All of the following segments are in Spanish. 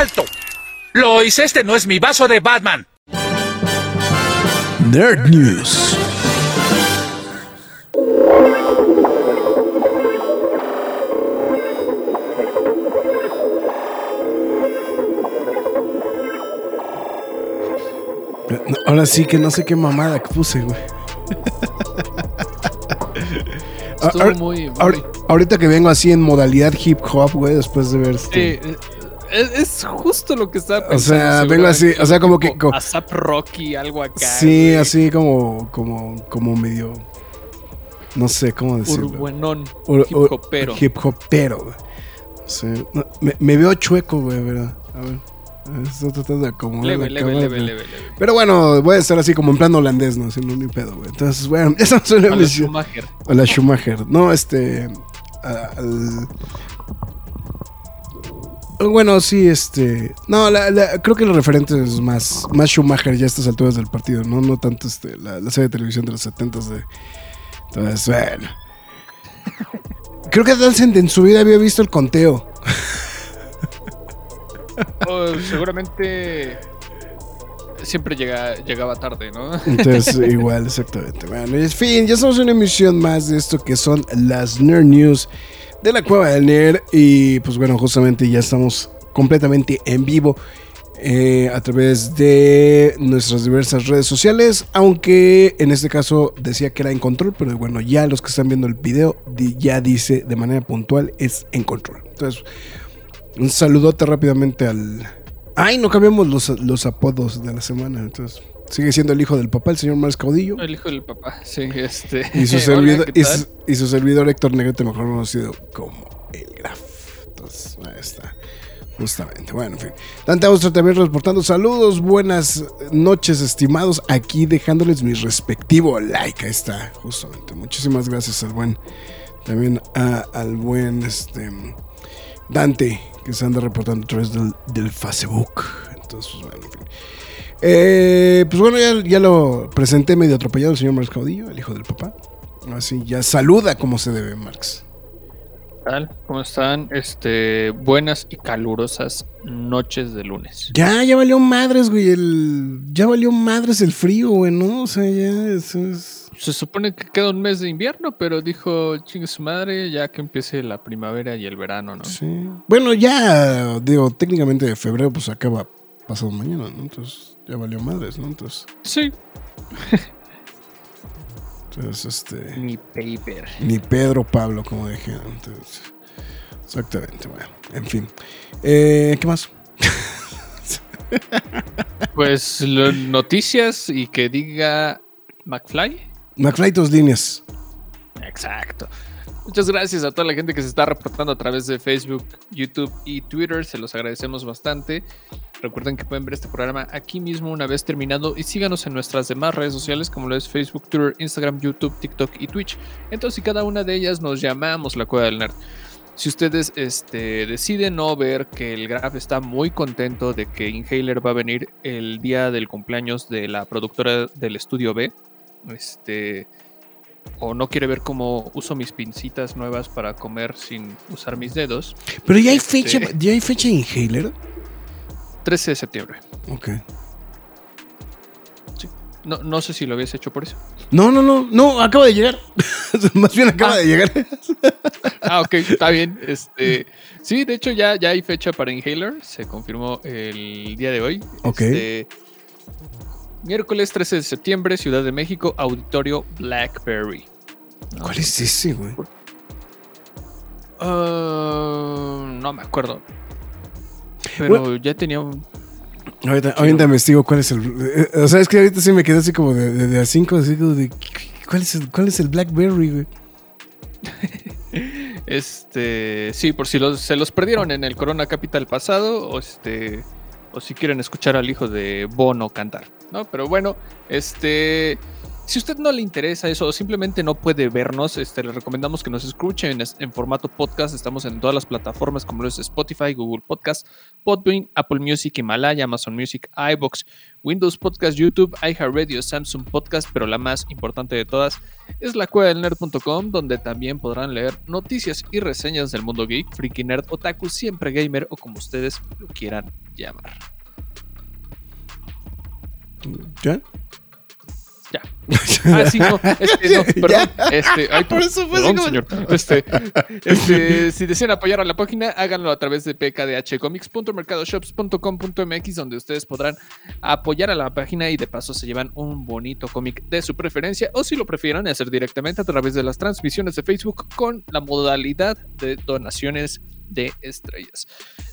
¡Alto! Lo hice, este no es mi vaso de Batman. Nerd News. Ahora sí que no sé qué mamada que puse, güey. Estuvo muy, Ahorita que vengo así en modalidad hip hop, güey, después de ver este. Eh, es, justo lo que estaba pensando. O sea, vengo así, o sea, como que. Como, ASAP Rocky, algo acá. Sí, así como, como, como medio. No sé cómo decirlo. Urbuenón. hip hopero. Hip hopero, güey. O sea, me, me, veo chueco, güey, ¿verdad? A ver. Estoy tratando de acomodar. Leve, leve, leve, leve, Pero bueno, voy a estar así como en plan holandés, ¿no? Haciendo ni pedo, güey. Entonces, bueno, esa es una emisión. Schumacher. A la Schumacher. No, este. al, bueno, sí, este. No, creo que los referentes es más, más Schumacher ya a estas alturas del partido, ¿no? No tanto este, la, serie de televisión de los 70 de. Entonces, bueno. Creo que Dalcent en su vida había visto el conteo. Oh, seguramente siempre llega, llegaba tarde, ¿no? Entonces, igual, exactamente. Bueno, en fin, ya estamos en una emisión más de esto que son las Nerd News de la Cueva del Nerd. Y pues bueno, justamente ya estamos completamente en vivo eh, a través de nuestras diversas redes sociales. Aunque en este caso decía que era en control, pero bueno, ya los que están viendo el video ya dice de manera puntual es en control. Entonces, un saludote rápidamente al. Ay, no cambiamos los, los apodos de la semana. Entonces, Sigue siendo el hijo del papá, el señor Mars Caudillo. El hijo del papá, sí, este. Y su, servidor, y, su, servidor Héctor Negrete, mejor conocido como el Graf. Entonces, ahí está. Justamente. Bueno, en fin. Dante Austro también reportando saludos. Buenas noches, estimados. Aquí dejándoles mi respectivo like. Ahí está, justamente. Muchísimas gracias al buen. También al buen este, Dante, que se anda reportando a través del, del Facebook. Entonces, pues, bueno, en fin. Eh, pues bueno, ya, lo presenté medio atropellado el señor Marx Caudillo, el hijo del papá. Así, ya saluda como se debe, Marx. tal? ¿Cómo están? Este, buenas y calurosas noches de lunes. Ya, ya valió madres, güey. El, ya valió madres el frío, güey, ¿no? O sea, ya eso es. Se supone que queda un mes de invierno, pero dijo chingue su madre, ya que empiece la primavera y el verano, ¿no? Sí. Bueno, ya, digo, técnicamente de febrero, pues acaba pasado mañana, ¿no? Entonces ya valió madres, ¿no? Entonces. Sí. Entonces, este. Ni paper. Ni Pedro Pablo, como dije antes. Exactamente, bueno. En fin. Eh, ¿Qué más? pues noticias y que diga McFly. McFly, tus líneas. Exacto. Muchas gracias a toda la gente que se está reportando a través de Facebook, YouTube y Twitter. Se los agradecemos bastante. Recuerden que pueden ver este programa aquí mismo una vez terminado y síganos en nuestras demás redes sociales como lo es Facebook, Twitter, Instagram, YouTube, TikTok y Twitch. Entonces, y cada una de ellas nos llamamos la Cueva del Nerd. Si ustedes este, deciden no ver que el Graf está muy contento de que Inhaler va a venir el día del cumpleaños de la productora del estudio B, este, o no quiere ver cómo uso mis pincitas nuevas para comer sin usar mis dedos. Pero ya hay este, fecha, ya hay fecha Inhaler. 13 de septiembre. Ok. Sí. No, no sé si lo habías hecho por eso. No, no, no, no, acaba de llegar. Más bien acaba de llegar. ah, ok, está bien. Este, sí, de hecho ya, ya hay fecha para Inhaler. Se confirmó el día de hoy. Ok. Este, miércoles 13 de septiembre, Ciudad de México, Auditorio Blackberry. ¿Cuál es ese, güey? Uh, no me acuerdo. Pero ya tenía un. Ahorita, ahorita investigo cuál es el. O sea, es que ahorita sí me quedé así como de, de, a 5, así como de. ¿cuál es, el, ¿Cuál es el Blackberry, güey? Este, sí, por si los- se los perdieron en el Corona Capital pasado, o este, o si quieren escuchar al hijo de Bono cantar, ¿no? Pero bueno, este, si usted no le interesa eso o simplemente no puede vernos, este, le recomendamos que nos escuchen en, formato podcast. Estamos en todas las plataformas como lo es Spotify, Google Podcast, Podbean, Apple Music, Himalaya, Amazon Music, iBox, Windows Podcast, YouTube, iHeartRadio, Samsung Podcast, pero la más importante de todas es la cueva del nerd.com, donde también podrán leer noticias y reseñas del mundo geek, freaky nerd, otaku, siempre gamer o como ustedes lo quieran llamar. ¿Ya? Ya. Ah, sí, no, este, no, perdón. Este, ay, Por eso fue perdón, señor. Este, este, si desean apoyar a la página, háganlo a través de pkdhcomics.mercadoshops.com.mx, donde ustedes podrán apoyar a la página y de paso se llevan un bonito cómic de su preferencia, o si lo prefieren, hacer directamente a través de las transmisiones de Facebook con la modalidad de donaciones de estrellas.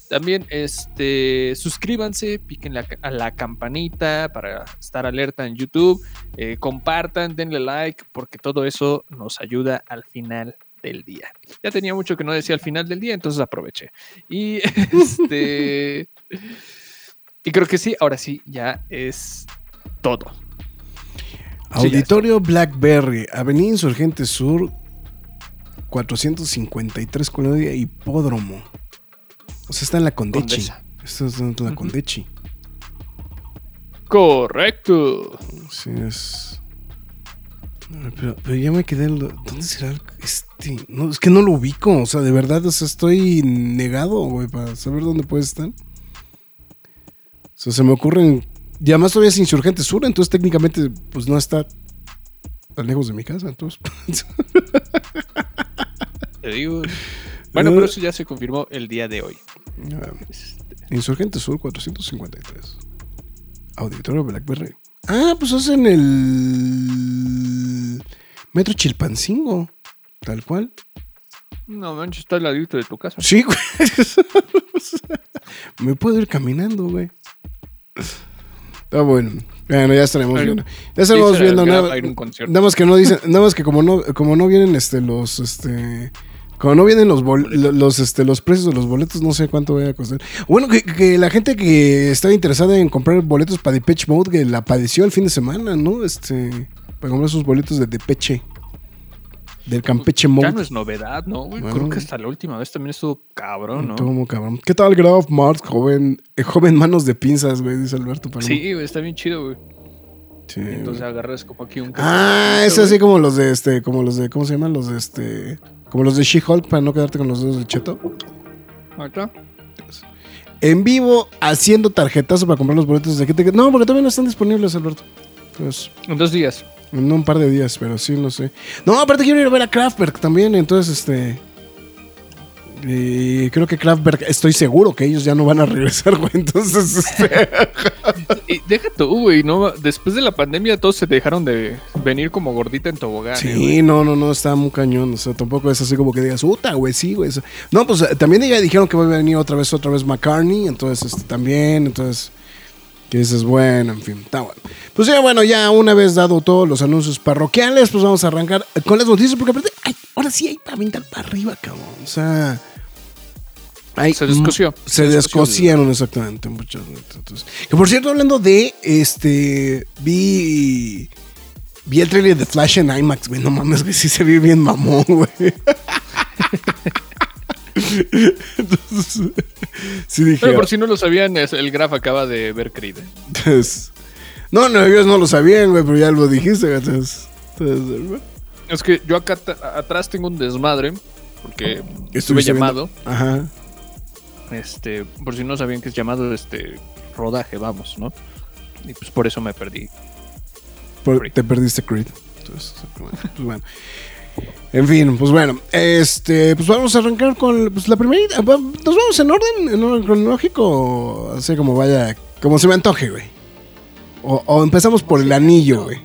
También este, suscríbanse, piquen la- a la campanita para estar alerta en YouTube, eh, compartan, denle like, porque todo eso nos ayuda al final del día. Ya tenía mucho que no decía al final del día, entonces aproveché. Y este. y creo que sí, ahora sí, ya es todo. Auditorio Blackberry, Avenida Insurgente Sur, 453 Colonia Hipódromo. O sea, está en la Condechi. Condesa. Esto es en la Ujú. Condechi. Correcto. Sí, es. Pero, pero ya me quedé. en lo- ¿Dónde será el- este? No, es que no lo ubico. O sea, de verdad, o sea, estoy negado, güey, para saber dónde puede estar. O sea, se me ocurren. Y además todavía es Insurgente Sur, entonces técnicamente, pues no está tan lejos de mi casa. Entonces, Te digo. Bueno, pero eso ya se confirmó el día de hoy. ah, Este, Insurgente Sur 453. Auditorio Blackberry. Ah, pues es en el Metro Chilpancingo. Tal cual. No manches, está al ladito de tu casa. Sí, güey. Me puedo ir caminando, güey. Está bueno. Bueno, ya estaremos viendo. Ya estaremos viendo nada. Nada más que no dicen, nada más que como no, como no vienen este los este como no vienen los los este los precios de los boletos, no sé cuánto vaya a costar. Bueno, que, que la gente que estaba interesada en comprar boletos para Depeche Mode que la padeció el fin de semana, ¿no? Este para comprar sus boletos de Depeche del Campeche Ya Mode. no es novedad, ¿no? güey? Bueno. Creo que hasta la última vez también estuvo cabrón, ¿no? Todo como cabrón. ¿Qué tal, Graf Marx, joven, eh, joven manos de pinzas, güey? Dice Alberto Paloma. Sí, güey, está bien chido, güey. Sí, Entonces agarras como aquí un... Ah, es así como los de este, como los de, ¿cómo se llaman? Los de este, como los de She-Hulk para no quedarte con los dedos de cheto. Acá. En vivo, haciendo tarjetazo para comprar los boletos de gente que. No, porque todavía no están disponibles, Alberto. Pues, En dos días. en un par de días, pero sí, no sé. No, aparte quiero ir a ver a Kraftwerk también, entonces, este. Y creo que Kraftwerk, estoy seguro que ellos ya no van a regresar, güey. Entonces, este. Y deja tú, güey, ¿no? Después de la pandemia todos se dejaron de venir como gordita en tobogán. eh, Sí, güey. no, no, no, está muy cañón. O sea, tampoco es así como que digas, puta, güey, sí, güey. No, pues eh, también ya dijeron que va a venir otra vez, otra vez McCartney. Entonces, este, también, entonces, que dices, bueno, en fin, está bueno. Pues ya, bueno, ya una vez dado todos los anuncios parroquiales, pues vamos a arrancar con las noticias, porque aparte, ahora sí hay para aventar para arriba, cabrón. O sea. hay Se descoció. m- Se descosieron exactamente muchas. Entonces, que por cierto, hablando de este. Vi. Vi el trailer de Flash en IMAX, güey. No mames, güey. Sí se ve bien mamón, güey. Entonces, sí dije. Pero por si no lo sabían, el Graf acaba de ver Creed. pues, no, no, ellos no lo sabían, güey, pero ya lo dijiste, güey. Entonces, entonces. Es que yo acá atrás tengo un desmadre, porque estuve llamado. viendo- Ajá. Este, por si no sabían que es llamado este rodaje, vamos, ¿no? Y pues por eso me perdí. Por- te perdiste Creed. Entonces, pues bueno. En fin, pues bueno, este, pues vamos a arrancar con pues, la primera. Nos vamos en orden, en orden cronológico, así como vaya, como se me antoje, güey. O, o empezamos por el anillo, güey.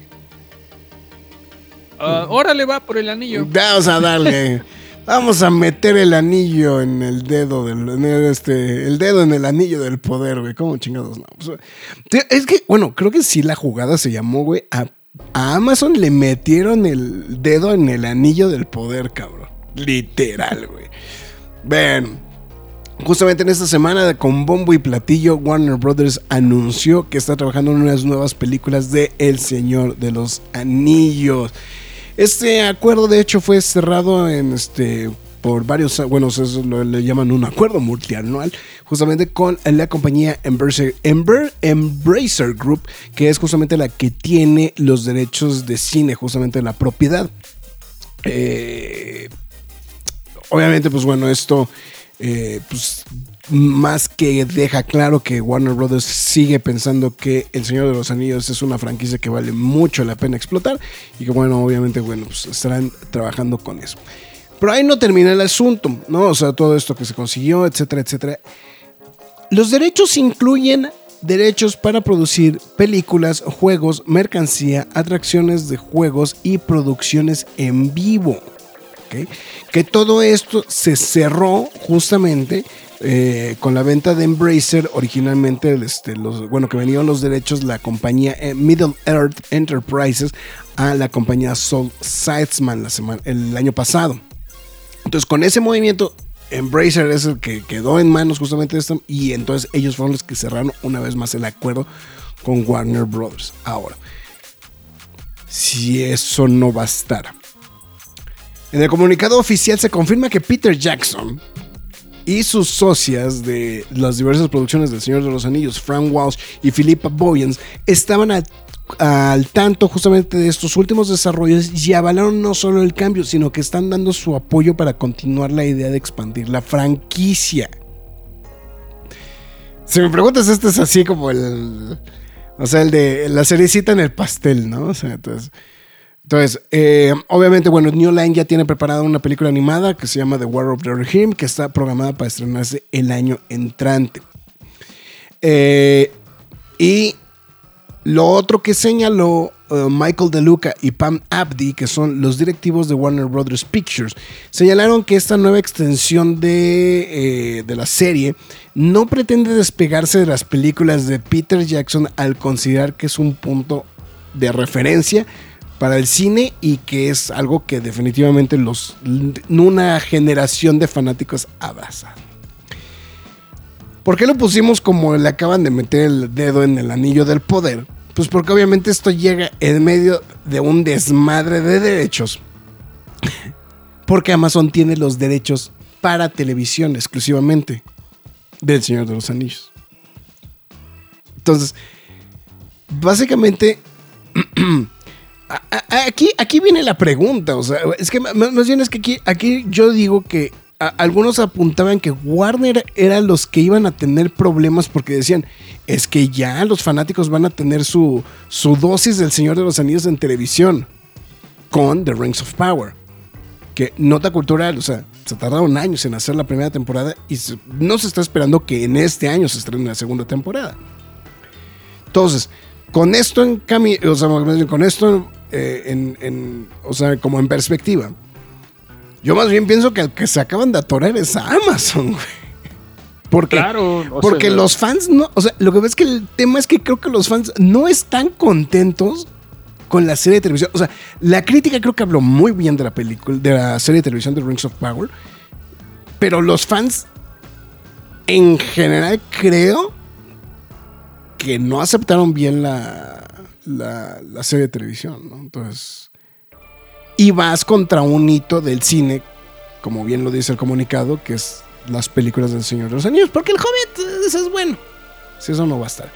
Ah, órale, va por el anillo. Vamos a darle. Vamos a meter el anillo en el dedo del. el, este, el dedo en el anillo del poder, güey. ¿Cómo chingados no? Pues, es que, bueno, creo que sí la jugada se llamó, güey. A, a Amazon le metieron el dedo en el anillo del poder, cabrón. Literal, güey. Ven. Justamente en esta semana, con bombo y platillo, Warner Brothers anunció que está trabajando en unas nuevas películas de El Señor de los Anillos. Este acuerdo, de hecho, fue cerrado en este por varios, bueno, eso le llaman un acuerdo multianual, justamente con la compañía Embracer, Embracer Group, que es justamente la que tiene los derechos de cine, justamente la propiedad. Eh, obviamente, pues bueno, esto eh, pues, más que deja claro que Warner Brothers sigue pensando que El Señor de los Anillos es una franquicia que vale mucho la pena explotar y que bueno, obviamente, bueno, pues estarán trabajando con eso. Pero ahí no termina el asunto, ¿no? O sea, todo esto que se consiguió, etcétera, etcétera. Los derechos incluyen derechos para producir películas, juegos, mercancía, atracciones de juegos y producciones en vivo. Que todo esto se cerró justamente eh, con la venta de Embracer, originalmente, este, bueno, que venían los derechos la compañía eh, Middle Earth Enterprises a la compañía Soul Sidesman el año pasado. Entonces, con ese movimiento, Embracer es el que quedó en manos justamente de esto, y entonces ellos fueron los que cerraron una vez más el acuerdo con Warner Brothers. Ahora, si eso no bastara, en el comunicado oficial se confirma que Peter Jackson y sus socias de las diversas producciones del Señor de los Anillos, Frank Walsh y Philippa Boyens, estaban al tanto justamente de estos últimos desarrollos y avalaron no solo el cambio, sino que están dando su apoyo para continuar la idea de expandir la franquicia. Si me preguntas, este es así como el. O sea, el de la cerecita en el pastel, ¿no? O sea, entonces. Entonces, eh, obviamente, bueno, New Line ya tiene preparada una película animada que se llama The War of the Rohirrim, que está programada para estrenarse el año entrante. Eh, y lo otro que señaló uh, Michael DeLuca y Pam Abdi, que son los directivos de Warner Brothers Pictures, señalaron que esta nueva extensión de, eh, de la serie no pretende despegarse de las películas de Peter Jackson al considerar que es un punto de referencia para el cine y que es algo que definitivamente los, una generación de fanáticos abraza. ¿Por qué lo pusimos como le acaban de meter el dedo en el anillo del poder? Pues porque obviamente esto llega en medio de un desmadre de derechos. Porque Amazon tiene los derechos para televisión exclusivamente del Señor de los Anillos. Entonces, básicamente aquí, aquí viene la pregunta, o sea, es que más bien es que aquí, aquí yo digo que algunos apuntaban que Warner eran los que iban a tener problemas porque decían, es que ya los fanáticos van a tener su, su dosis del Señor de los Anillos en televisión con The Rings of Power. Que nota cultural, o sea, se tardaron años en hacer la primera temporada y no se está esperando que en este año se estrene la segunda temporada. Entonces, con esto en camino, o sea, con esto eh, en, o sea, como en perspectiva. Yo más bien pienso que el que se acaban de atorar es Amazon, güey. Porque, claro, porque los fans no, o sea, lo que ves es que el tema es que creo que los fans no están contentos con la serie de televisión. O sea, la crítica creo que habló muy bien de la película, de la serie de televisión de Rings of Power. Pero los fans, en general, creo que no aceptaron bien la, la, serie de televisión, ¿no? Entonces, y vas contra un hito del cine, como bien lo dice el comunicado, que es las películas del Señor de los Anillos, porque el Hobbit, eso es bueno. Si eso no va a estar.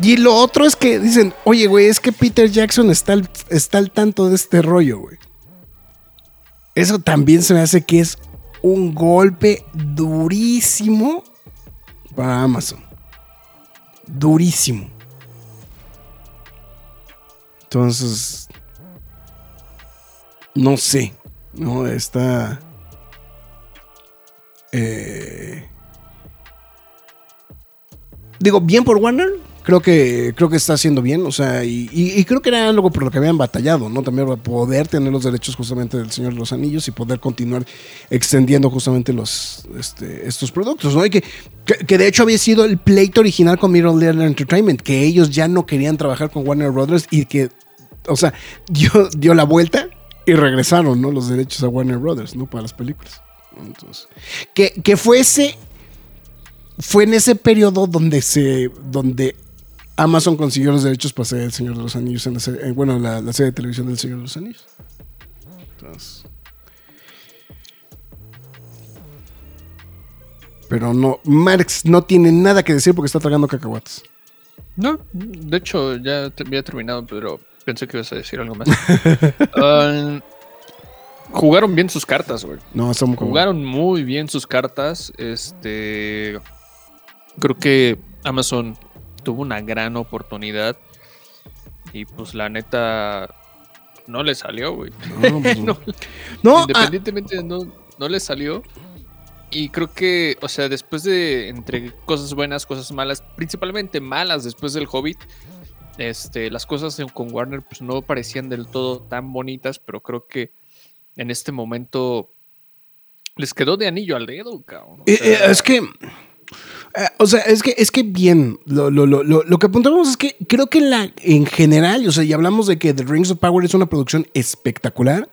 Y lo otro es que dicen, oye, güey, es que Peter Jackson está al, está al tanto de este rollo, güey. Eso también se me hace que es un golpe durísimo para Amazon. Durísimo. Entonces, no sé, ¿no? Está... Eh, digo, bien por Warner, creo que, creo que está haciendo bien, o sea, y, creo que era algo por lo que habían batallado, ¿no? También poder tener los derechos justamente del Señor de los Anillos y poder continuar extendiendo justamente los, este, estos productos, ¿no? Y que, que, de hecho había sido el pleito original con Middle Earth Entertainment, que ellos ya no querían trabajar con Warner Brothers y que, o sea, dio, dio la vuelta Y regresaron, ¿no? Los derechos a Warner Brothers, ¿no? Para las películas. Entonces, que, que fue ese. Fue en ese periodo donde se. donde Amazon consiguió los derechos para hacer El Señor de los Anillos en la serie- eh, bueno, la, la serie de televisión del Señor de los Anillos. Entonces. Pero no, Marx no tiene nada que decir porque está tragando cacahuates. No, de hecho ya había terminado, pero pensé que ibas a decir algo más. Ah, jugaron bien sus cartas, güey. No, muy cabrón. Jugaron muy bien sus cartas. Este. Creo que Amazon tuvo una gran oportunidad. Y pues la neta. No le salió, güey. No, pues, No, no, ah, Independientemente, no, no le salió. Y creo que, o sea, después de entre cosas buenas, cosas malas, principalmente malas después del Hobbit, este, las cosas con Warner pues no parecían del todo tan bonitas, pero creo que en este momento les quedó de anillo al dedo, cabrón. O Eh, eh, es que. eh, o sea, es que, es que bien, lo, lo, lo, lo, lo que apuntamos es que creo que la, en general, o sea, y hablamos de que The Rings of Power es una producción espectacular.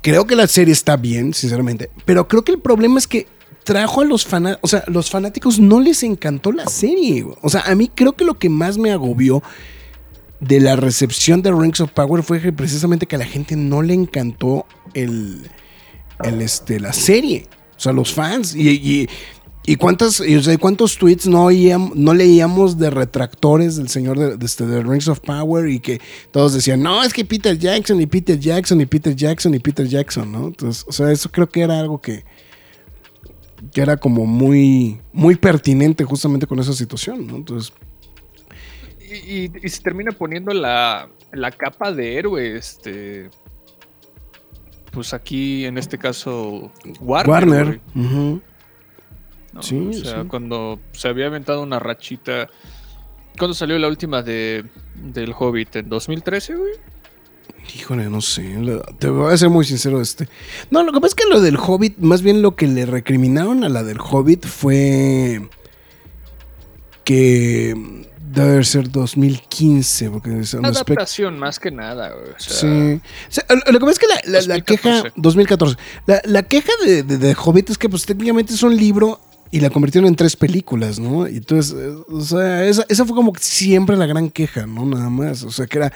Creo que la serie está bien, sinceramente. Pero creo que el problema es que trajo a los fanáticos, o sea, los fanáticos no les encantó la serie. O sea, a mí creo que lo que más me agobió de la recepción de Rings of Power fue precisamente que a la gente no le encantó el, el, este, la serie. O sea, los fans. Y, y, y cuántas, o sea, cuántos tweets no, no leíamos de retractores del señor de, de este, de Rings of Power y que todos decían, no, es que Peter Jackson y Peter Jackson y Peter Jackson y Peter Jackson, ¿no? Entonces, o sea, eso creo que era algo que, que era como muy, muy pertinente justamente con esa situación, ¿no? Entonces, y, y- y se termina poniendo la, la capa de héroe, este. Pues aquí, en este caso, Warner. Warner. Sí, o sea, sí. cuando se había aventado una rachita. ¿Cuándo salió la última de del Hobbit? ¿En 2013, güey? Híjole, no sé. Te voy a ser muy sincero. Este. No, lo que pasa es que lo del Hobbit, más bien lo que le recriminaron a la del Hobbit fue que debe ser 2015, porque es un aspecto. Adaptación más que nada, güey. O sea, Sí. O sea, lo que pasa es que la, la- la 2014. queja. 2014. La, la queja de, de, de Hobbit es que, pues, técnicamente es un libro y la convirtieron en tres películas, ¿no? Y entonces, eh, o sea, esa, esa fue como siempre la gran queja, ¿no? Nada más. O sea, que era.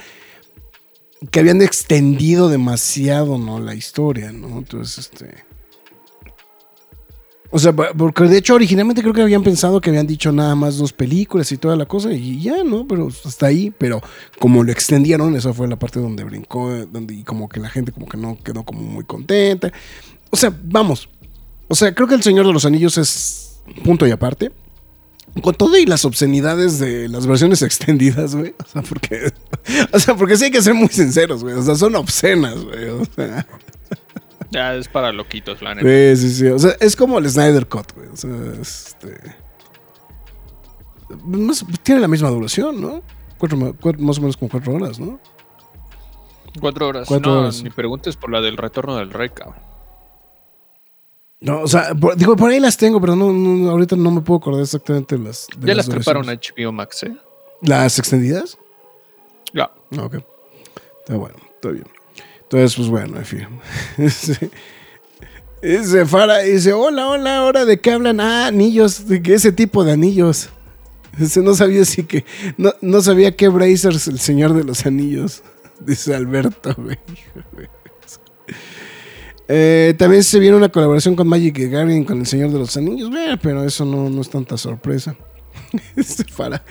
Que habían extendido demasiado, ¿no? La historia, ¿no? Entonces, este. O sea, porque de hecho originalmente creo que habían pensado que habían dicho nada más dos películas y toda la cosa y ya, ¿no? Pero hasta ahí, pero como lo extendieron, esa fue la parte donde brincó, eh, donde y como que la gente como que no quedó como muy contenta. O sea, vamos. O sea, creo que El Señor de los Anillos es punto y aparte. Con todo y las obscenidades de las versiones extendidas, güey. O sea, porque. O sea, porque sí hay que ser muy sinceros, güey. O sea, son obscenas, güey. O sea. ya es para loquitos, la neta. Sí, sí, sí. O sea, es como el Snyder Cut, güey. O sea, este. más- tiene la misma duración, ¿no? Cuatro, más o menos como cuatro horas, ¿no? Cuatro horas. Cuatro no, horas. ni preguntes por la del retorno del rey, cabrón. No, o sea, por- digo, por ahí las tengo, pero no, no, ahorita no me puedo acordar exactamente las. de Ya las treparon a. HBO Max, ¿eh? ¿Las extendidas? Ya. Ah, Ok. Está bueno, está bien. Entonces, pues bueno, en fin. Dice Fara, dice, hola, hola, ahora de qué hablan? Ah, anillos, de que ese tipo de anillos. Dice, no sabía si que, no, no sabía qué Brazers el señor de los anillos. Dice Alberto, güey. Eh, también se viene una colaboración con Magic Gathering con el Señor de los Anillos, pero eso no, no es tanta sorpresa. Dice Fara,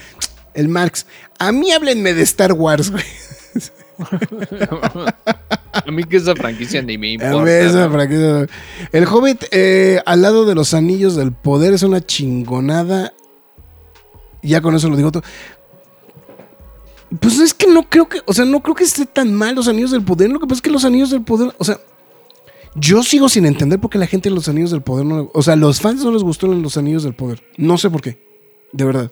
el Marx, a mí háblenme de Star Wars, güey. a mí que esa franquicia ni me A importa. El Hobbit eh, al lado de los anillos del poder es una chingonada. Ya con eso lo digo todo. Pues es que no creo que, o sea, no creo que esté tan mal los anillos del poder. Lo que pasa es que los anillos del poder, o sea, yo sigo sin entender por qué la gente de los anillos del poder no, o sea, los fans no les gustó los anillos del poder. No sé por qué, de verdad.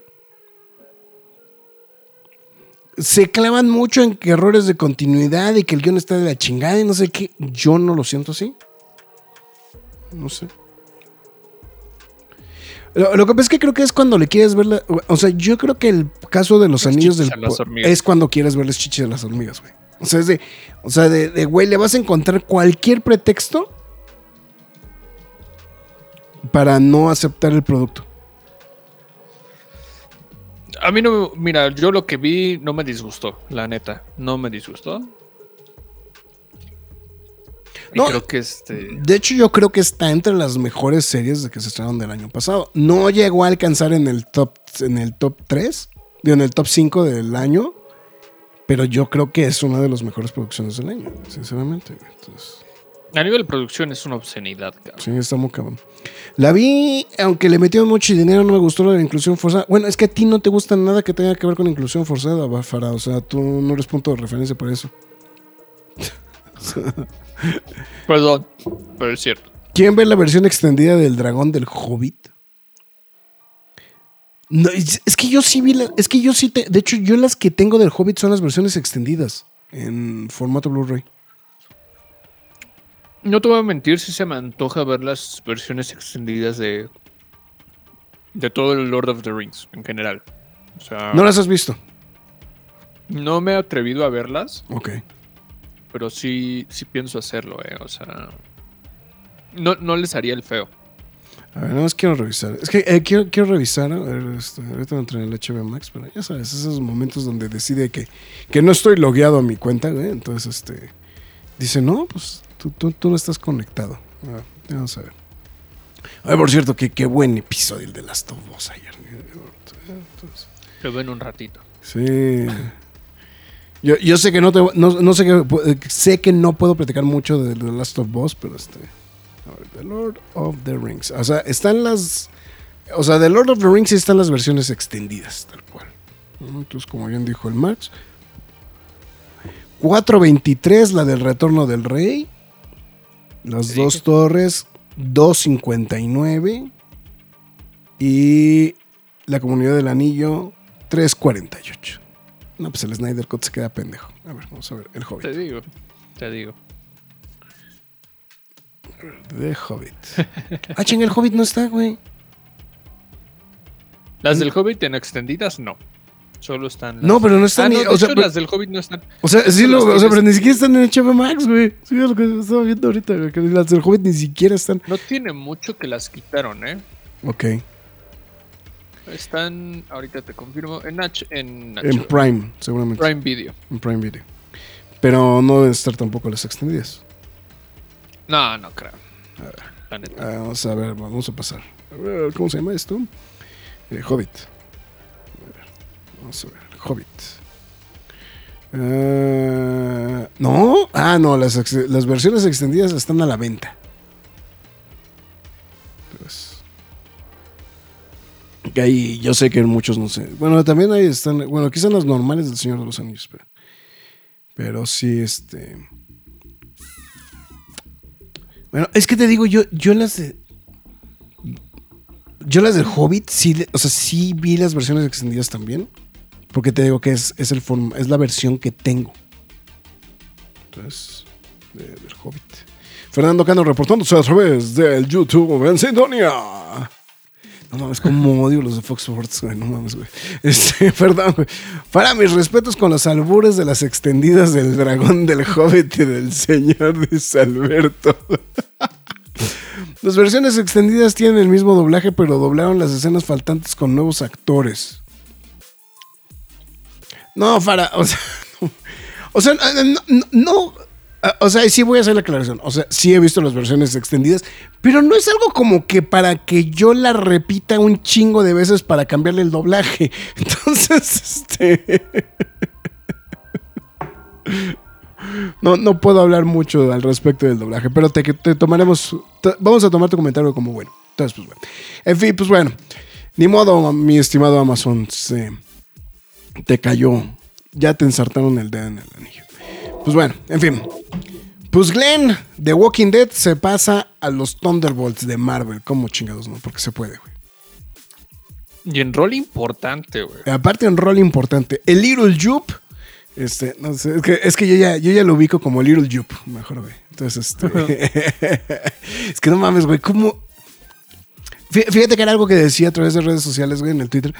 Se clavan mucho en que errores de continuidad y que el guion está de la chingada y no sé qué. Yo no lo siento así. No sé. Lo, lo que pasa es que creo que es cuando le quieres ver la- O sea, yo creo que el caso de los anillos del es cuando quieres ver las chichis de las hormigas, güey. O sea, es de, o sea, de, de, güey, le vas a encontrar cualquier pretexto para no aceptar el producto. A mí no, mira, yo lo que vi no me disgustó, la neta, no me disgustó. Y No, creo que este... De hecho, yo creo que está entre las mejores series de que se estrenaron del año pasado. No llegó a alcanzar en el top, en el top 3, digo, en el top 5 del año, pero yo creo que es una de las mejores producciones del año, sinceramente. Entonces, A nivel de producción es una obscenidad, cabrón. sí, está muy cabrón. La vi, aunque le metieron mucho dinero, no me gustó la de inclusión forzada. Bueno, es que a ti no te gusta nada que tenga que ver con inclusión forzada, Báfara. O sea, tú no eres punto de referencia por eso. Perdón, pero es cierto. ¿Quieren ver la versión extendida del dragón del Hobbit? No, es, que yo sí vi la- es que yo sí te, de hecho yo las que tengo del Hobbit son las versiones extendidas en formato Blu-ray. No te voy a mentir si se me antoja ver las versiones extendidas de de todo el Lord of the Rings en general. O sea, ¿No las has visto? no me he atrevido a verlas, Ok. pero sí, sí pienso hacerlo, eh. O sea, no, no les haría el feo. A ver, nada más quiero revisar. Es que eh, quiero, quiero revisar. A ver, este, ahorita entré en el HBO Max, pero ya sabes, esos momentos donde decide que, que no estoy logueado a mi cuenta, güey. Entonces, este. Dice, no, pues tú, tú, tú no estás conectado. A ver, vamos a ver. Ay, por cierto, que qué buen episodio el de Last of Us ayer. Entonces, Lo ven un ratito. sí. Yo, yo sé que no te no, no sé que eh, sé que no puedo platicar mucho de The Last of Us, pero este. The Lord of the Rings. O sea, están las. O sea, The Lord of the Rings están las versiones extendidas, tal cual. Entonces, como bien dijo el Max. 4.23, la del Retorno del Rey. Las dos torres, 2.59. Y la comunidad del anillo, 3.48. No, pues el Snyder Cut se queda pendejo. A ver, vamos a ver. El Hobbit. Te digo, te digo. The Hobbit. ah, ching, el Hobbit no está, güey. Las del Hobbit en extendidas, no. Solo están. las- No, pero no están Ah, ni- no, o sea, hecho, pero- las del Hobbit no están. O sea, sí, lo, o sea, pero ni siquiera están en HBO Max, güey. Sí, lo que estaba viendo ahorita, güey. Que las del Hobbit ni siquiera están. No tiene mucho que las quitaron, ¿eh? Ok. Están, ahorita te confirmo, en, H, en, En HBO, Prime, seguramente. Prime Video. En Prime Video. Pero no deben estar tampoco las extendidas. No, no creo. La neta. Ah, vamos a ver, vamos a pasar. A ver, ¿cómo se llama esto? Eh, Hobbit. A ver, vamos a ver, Hobbit. Ah, no, ah, no, las versiones extendidas están a la venta. Pues, que ahí yo sé que muchos no sé. Bueno, también ahí están, bueno, aquí están las normales del Señor de los Anillos, pero, pero sí, este. Bueno, es que te digo, yo, yo las de. Yo las del Hobbit, sí, o sea, sí vi las versiones extendidas también. Porque te digo que es, es, el es la versión que tengo. Entonces, de- del Hobbit. Fernando Cano reportándose a través del YouTube en sintonía. No mames, como odio los de Fox Sports, güey. No mames, güey. Este, perdón, güey. Para mis respetos con los albures de las extendidas del dragón del Hobbit y del señor de Salberto. Las versiones extendidas tienen el mismo doblaje, pero doblaron las escenas faltantes con nuevos actores. No, Fara, o sea, o sea, no, o sea, sí voy a hacer la aclaración. O sea, sí he visto las versiones extendidas, pero no es algo como que para que yo la repita un chingo de veces para cambiarle el doblaje. Entonces, este. No, no puedo hablar mucho al respecto del doblaje, pero te, te tomaremos. vamos a tomar tu comentario como bueno. Entonces, pues bueno. En fin, pues bueno. Ni modo, mi estimado Amazon. se- te cayó. Ya te ensartaron el dedo en el anillo. Pues bueno, en fin. Pues Glenn de Walking Dead se pasa a los Thunderbolts de Marvel. ¿Cómo chingados no? Porque se puede, güey. Y en rol importante, güey. Aparte, un rol importante. El Little Jupe. Este, no sé, es que, es que yo, ya, yo ya lo ubico como Little Jupe, mejor, güey. Entonces, este. es que no mames, güey, ¿cómo? Fí- Fíjate que era algo que decía a través de redes sociales, güey, en el Twitter.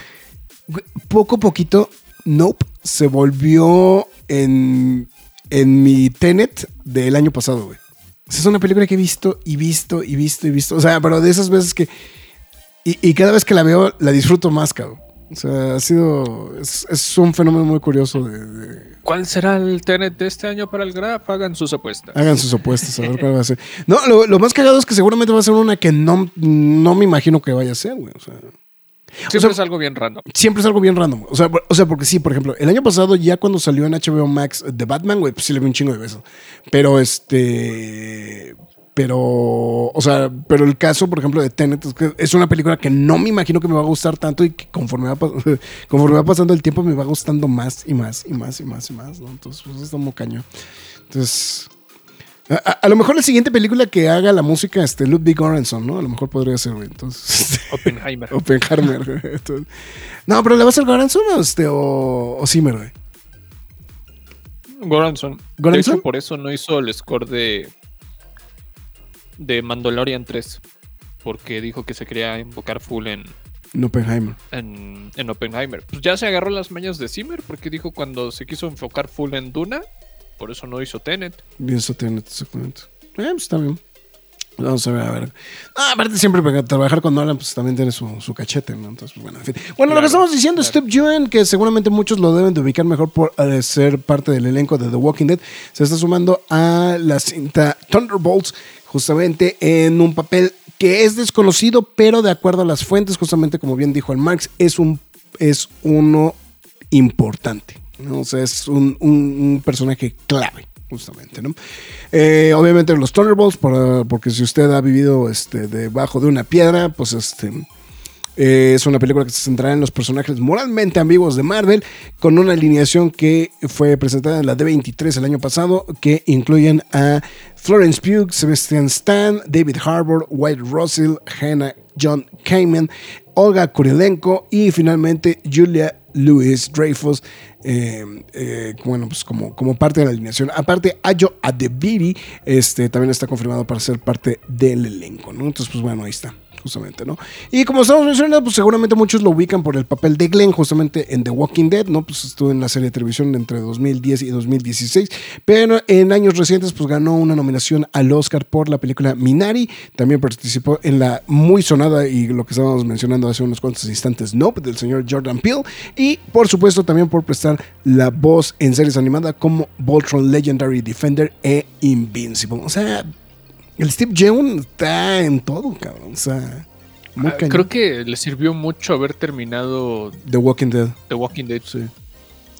Güey, poco a poquito, Nope se volvió en, en mi Tenet del año pasado, güey. Es una película que he visto y visto y visto y visto. O sea, pero de esas veces que. Y, y cada vez que la veo, la disfruto más, cabrón. O sea, ha sido. Es, es un fenómeno muy curioso de, de- ¿Cuál será el Tenet de este año para el Graf? Hagan sus apuestas. Hagan sus opuestos, a ver cuál va a ser. No, lo, lo más cagado es que seguramente va a ser una que no, no me imagino que vaya a ser, güey. O sea, Siempre o sea- es algo bien random. siempre es algo bien random. O sea, por- o sea, porque sí, por ejemplo, el año pasado, ya cuando salió en HBO Max The Batman, güey, pues sí le vi un chingo de besos. Pero este. Pero, o sea, pero el caso, por ejemplo, de Tenet es, que es una película que no me imagino que me va a gustar tanto y que conforme va, conforme va pasando el tiempo me va gustando más y más y más y más y más, ¿no? Entonces, pues está muy cañón. Entonces, a, a- a lo mejor la siguiente película que haga la música, este, Ludwig Göransson, ¿no? A lo mejor podría ser, güey. Entonces, Oppenheimer. Oppenheimer, güey. Entonces- no, pero ¿le va a ser Göransson o, este, o, o Zimmer, güey? Goranson. De por eso no hizo el score de. de Mandalorian 3. Porque dijo que se quería enfocar full en, En Oppenheimer. en, en Oppenheimer. Pues ya se agarró las mañas de Zimmer. Porque dijo cuando se quiso enfocar full en Duna. Por eso no hizo Tenet. Bien, eso tiene exactamente. Eh, pues está bien. Vamos a ver, a ver. Ah, aparte, siempre para trabajar con Nolan, pues también tiene su, su cachete, ¿no? Entonces, pues, bueno, en fin. Bueno, lo que estamos diciendo, claro. Steve Yeun, que seguramente muchos lo deben de ubicar mejor por eh, ser parte del elenco de The Walking Dead, se está sumando a la cinta Thunderbolts, justamente en un papel que es desconocido, pero de acuerdo a las fuentes, justamente como bien dijo el Marx, es, un, es uno importante. O sea, es un, un- personaje clave, justamente, ¿no? Eh, obviamente los Thunderbolts, por- porque si usted ha vivido este, debajo de una piedra, pues este... eh, es una película que se centrará en los personajes moralmente ambiguos de Marvel, con una alineación que fue presentada en la D23 el año pasado, que incluyen a Florence Pugh, Sebastian Stan, David Harbour, White Russell, Hannah John Kamen, Olga Kurilenko y finalmente Julia Louis Dreyfus, eh, eh, bueno, pues como, como parte de la alineación. Aparte, Ayo Adebiri este, también está confirmado para ser parte del elenco. Entonces, pues bueno, ahí está. Justamente, ¿no? Y como estamos mencionando, pues seguramente muchos lo ubican por el papel de Glenn, justamente en The Walking Dead, ¿no? Pues estuvo en la serie de televisión entre 2010 y 2016, pero en años recientes, pues ganó una nominación al Oscar por la película Minari, también participó en la muy sonada y lo que estábamos mencionando hace unos cuantos instantes, Nope, del señor Jordan Peele, y por supuesto también por prestar la voz en series animadas como Voltron Legendary Defender e Invincible. O sea, el Steve Yeun está en todo, cabrón. O sea, muy Ah, creo que le sirvió mucho haber terminado The Walking Dead. The Walking Dead. Sí.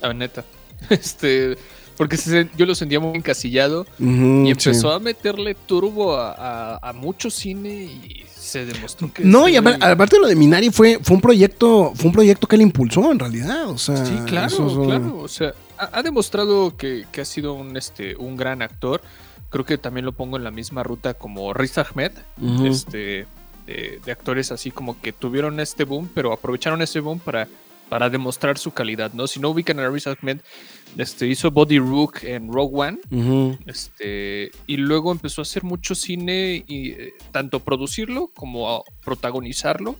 Ah, neta. Este. Porque se- yo lo sentía muy encasillado. Y empezó sí. a meterle turbo a, a- a mucho cine y se demostró que. No, y apar- aparte de lo de Minari fue, fue un proyecto, fue un proyecto que él impulsó en realidad. O sea, Sí, claro, eso claro. O sea, ha, ha demostrado que, que ha sido un, este, un gran actor. Creo que también lo pongo en la misma ruta como Riz Ahmed. Este, de, de actores así como que tuvieron este boom, pero aprovecharon ese boom para, para demostrar su calidad, ¿no? Si no ubican a Riz Ahmed, este, hizo Body Rook en Rogue One. Este, y luego empezó a hacer mucho cine y eh, tanto producirlo como a protagonizarlo.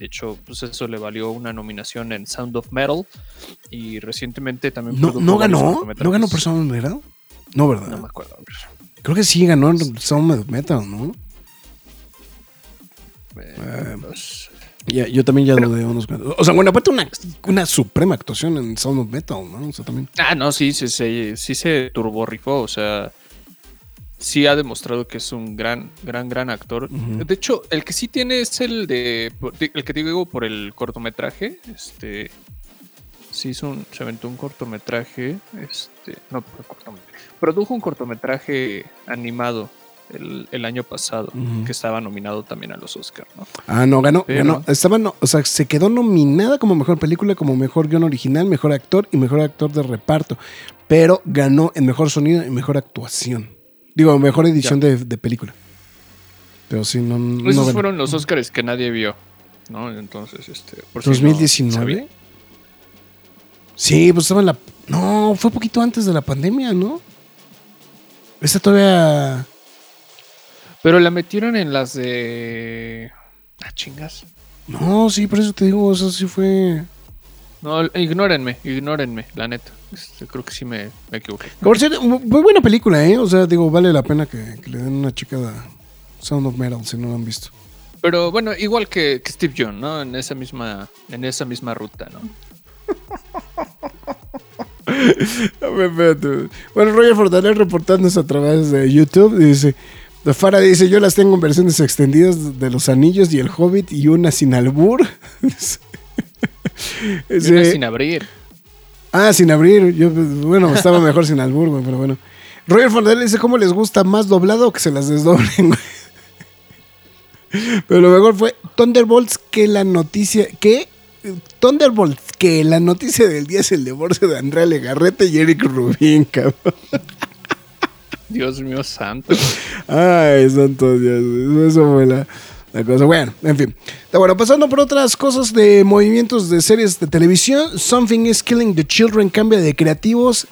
De hecho, pues eso le valió una nominación en Sound of Metal. Y recientemente también. No, no ganó, no ganó por Sound Metal. No, ¿verdad? No me acuerdo. Creo que sí ganó en Sound Metal, ¿no? Eh, pues, Ya, yo también ya lo de unos cuantos. O sea, bueno, aparte una, una suprema actuación en Sound of Metal, ¿no? O sea, también. Ah, no, sí, sí, sí, sí se turborrifó, o sea, sí ha demostrado que es un gran, gran, gran actor. De hecho, el que sí tiene es el de, el que te digo por el cortometraje, este, sí hizo un, se aventó un cortometraje, este, no, por el cortometraje, produjo un cortometraje animado el, el año pasado, que estaba nominado también a los Oscars, ¿no? Ah, no, ganó, Pero- ganó. Estaba, no, o sea, se quedó nominada como mejor película, como mejor guion original, mejor actor y mejor actor de reparto. Pero ganó en mejor sonido y mejor actuación. Digo, mejor edición de, de película. Pero sí, no. no Esos ganó. fueron los Oscars que nadie vio, ¿no? Entonces, este, por si no 2019. sabía. sí, pues estaba en la. No, fue poquito antes de la pandemia, ¿no? Esta todavía. Pero la metieron en las de. Ah, chingas. No, sí, por eso te digo, eso sí fue. No, ignórenme, ignórenme, la neta. Este, creo que sí me, me equivoqué. Por cierto, mu- muy buena película, ¿eh? O sea, digo, vale la pena que, que le den una chica de Sound of Metal si no la han visto. Pero bueno, igual que, que Steve John, ¿no? En esa misma, en esa misma ruta, ¿no? Bueno, Roger Fortaner reportándose a través de YouTube dice... Fara dice, yo las tengo en versiones extendidas de Los Anillos y El Hobbit y una sin albur. Y una sin abrir. Ah, sin abrir. Yo, pues, bueno, estaba mejor sin albur, güey, pero bueno. Roger Fortaner dice, ¿cómo les gusta más doblado que se las desdoblen, güey? Pero lo mejor fue Thunderbolts que la noticia... que Thunderbolts que la noticia del día es el divorcio de Andrea Legarrete y Eric Rubin, cabrón. Dios mío santo. Ay, santo Dios. Eso fue la, la cosa. Bueno, en fin. Bueno, pasando por otras cosas de movimientos de series de televisión. Something is Killing the Children cambia de creativos.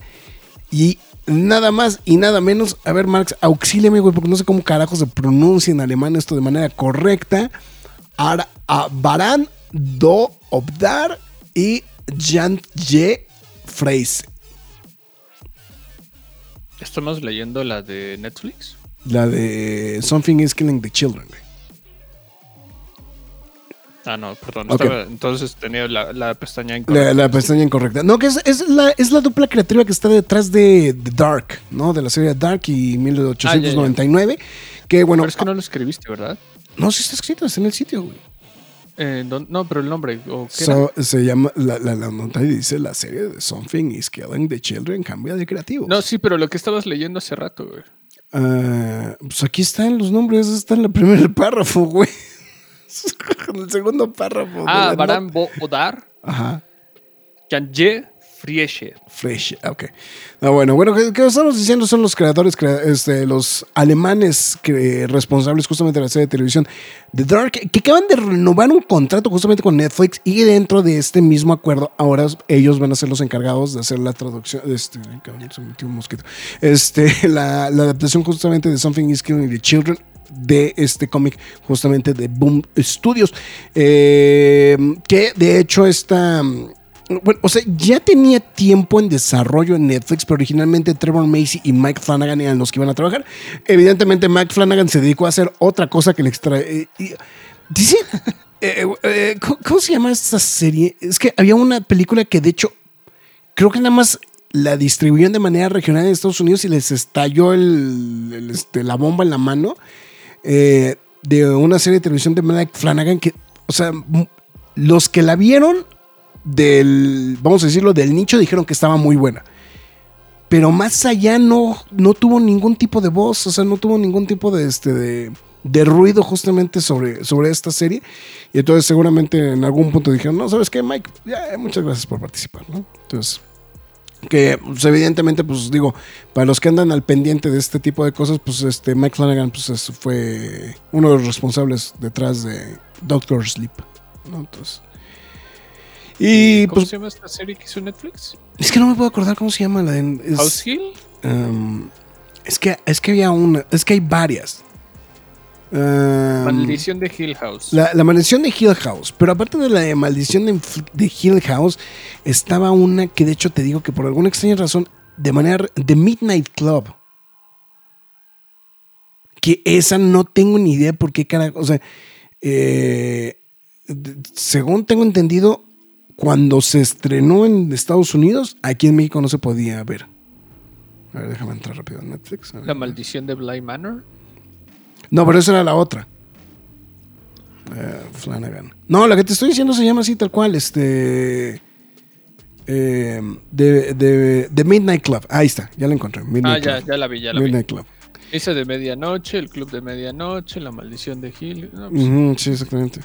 Y nada más y nada menos. A ver, Marx, auxíliame, güey, porque no sé cómo carajo se pronuncia en alemán esto de manera correcta. Ar a Baran Do Obdar y Jan Ye Freise. Estamos leyendo la de Netflix. La de Something is Killing the Children, güey. Ah, no, perdón. Estaba- entonces tenía la, la pestaña incorrecta. la pestaña incorrecta. No, que es, es la, es la dupla creativa que está detrás de, de Dark, ¿no? De la serie Dark y 1899. Que bueno. Pero es que no lo escribiste, ¿verdad? No, sí está escrito, está en el sitio, güey. Eh, ¿dó- no, pero el nombre. ¿o qué era? So- se llama, la, la, la nota dice la serie de Something is Killing the Children cambia de creativo. No, sí, pero lo que estabas leyendo hace rato, güey. Ah, pues aquí están los nombres, está en el primer párrafo, güey. en el segundo párrafo. Ah, Baran. Bo Odar, Ajá. Janje Friesche. Fresh, ok. Ah, bueno, bueno, que, estamos diciendo son los creadores, crea- este, los alemanes responsables justamente de la serie de televisión The Dark, que acaban de renovar un contrato justamente con Netflix y dentro de este mismo acuerdo, ahora ellos van a ser los encargados de hacer la traducción, este, se me metió un mosquito, este, la, adaptación justamente de Something is Killing the Children de este cómic justamente de Boom Studios, eh, que de hecho está... Bueno, o sea, ya tenía tiempo en desarrollo en Netflix, pero originalmente Trevor Macy y Mike Flanagan eran los que iban a trabajar. Evidentemente, Mike Flanagan se dedicó a hacer otra cosa que le extrae. Dice. eh, eh, ¿cómo, se llama esta serie? Es que había una película que, de hecho, creo que nada más la distribuyeron de manera regional en Estados Unidos y les estalló este, la bomba en la mano. eh, de una serie de televisión de Mike Flanagan que, o sea, los que la vieron del, vamos a decirlo, del nicho dijeron que estaba muy buena. Pero más allá no, no tuvo ningún tipo de voz, o sea, no tuvo ningún tipo de, este, de, de ruido justamente sobre, sobre esta serie. Y entonces seguramente en algún punto dijeron, no, ¿sabes qué, Mike? Ya, muchas gracias por participar, ¿no? Entonces, que pues, evidentemente, pues digo, para los que andan al pendiente de este tipo de cosas, pues este Mike Flanagan pues, es- fue uno de los responsables detrás de Doctor Sleep, ¿no? Entonces... Y ¿Cómo pues se llama esta serie que hizo Netflix? es que no me puedo acordar cómo se llama la de- es- House Hill. um, es que es que había una, es que hay varias. Um, Maldición de Hill House. la, la maldición de Hill House, pero aparte de la de maldición de, de Hill House, estaba una que de hecho te digo que por alguna extraña razón, de manera de Midnight Club. Que esa no tengo ni idea por qué carajo. O sea, eh, según tengo entendido, cuando se estrenó en Estados Unidos, aquí en México no se podía ver. A ver, déjame entrar rápido a Netflix. a. La maldición de Bly Manor. No, pero esa era la otra. Eh, Flanagan. No, la que te estoy diciendo se llama así tal cual. Este. eh, de, de- de Midnight Club. Ahí está, ya la encontré. Ah, Midnight ya, Club. ya la vi, ya la vi. Midnight Club. Esa de medianoche, el club de medianoche, la maldición de Hill. No, pues, sí, exactamente.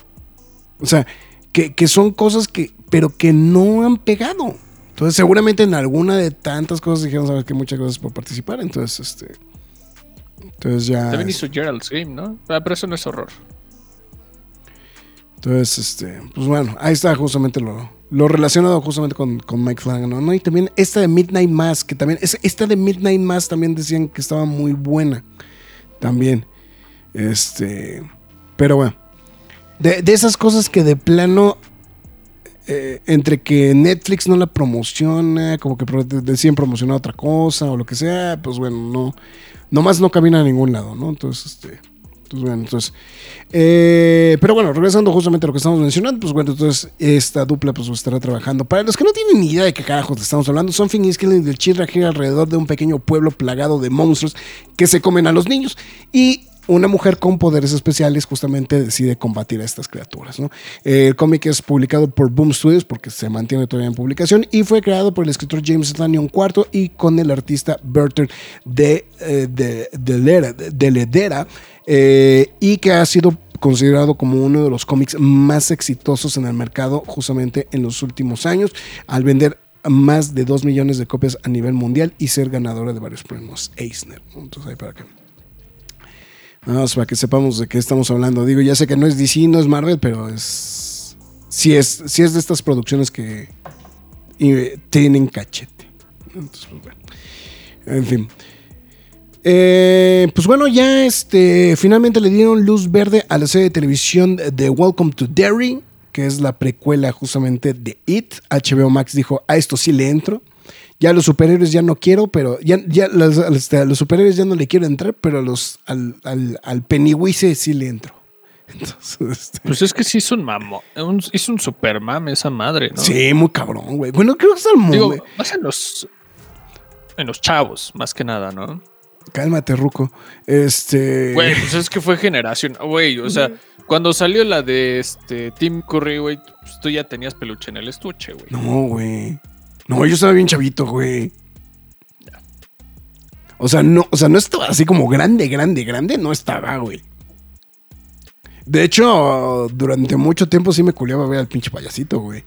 O sea, que, que son cosas que. Pero que no han pegado. Entonces, seguramente en alguna de tantas cosas dijeron, sabes que muchas gracias por participar. Entonces, este. Entonces ya. También hizo Gerald's Game, ¿no? Ah, pero eso no es horror. Entonces, este, pues bueno, ahí está justamente lo, lo relacionado justamente con, con Mike Flanagan, ¿no? Y también esta de Midnight Mass, que también, es- esta de Midnight Mass también decían que estaba muy buena. También. Este, pero bueno. De, de esas cosas que de plano eh, entre que Netflix no la promociona, como que deciden promocionar otra cosa o lo que sea, pues bueno, no, nomás no camina a ningún lado, ¿no? Entonces, este, pues bueno, entonces, eh, pero bueno, regresando justamente a lo que estamos mencionando, pues bueno, entonces esta dupla pues estará trabajando. Para los que no tienen ni idea de qué carajos estamos hablando, Something is Killing the Children gira alrededor de un pequeño pueblo plagado de monstruos que se comen a los niños y una mujer con poderes especiales justamente decide combatir a estas criaturas. ¿no? El cómic es publicado por Boom Studios porque se mantiene todavía en publicación y fue creado por el escritor James Lanyon IV y con el artista Bertrand de, eh, de, Ledera eh, y que ha sido considerado como uno de los cómics más exitosos en el mercado justamente en los últimos años al vender más de 2 millones de copias a nivel mundial y ser ganadora de varios premios Eisner. Entonces ahí para que Nada para que sepamos de qué estamos hablando. Digo, ya sé que no es DC, no es Marvel, pero es. Sí es, sí es de estas producciones que tienen cachete. Entonces, pues bueno. En fin. Eh, pues bueno, ya este, finalmente le dieron luz verde a la serie de televisión de Welcome to Derry, que es la precuela justamente de It. HBO Max dijo, a esto sí le entro. Ya los superhéroes ya no quiero, pero ya, ya los, este, a los superhéroes ya no le quiero entrar, pero a los, al, al, al Pennywise sí le entro. Entonces, este, Pues es que sí hizo un mamo. un- hizo un super mame esa madre, ¿no? sí, muy cabrón, güey. Bueno, creo que es el Digo, mundo. más en los. En los chavos, más que nada, ¿no? Cálmate, Ruco. Este. Güey, pues es que fue generación. Güey, o sea, cuando salió la de este Tim Curry, güey, pues tú ya tenías peluche en el estuche, güey. No, güey. No, yo estaba bien chavito, güey. O sea, no, o sea, no estaba así como grande, grande, grande, no estaba, güey. De hecho, durante mucho tiempo sí me culiaba ver al pinche payasito, güey.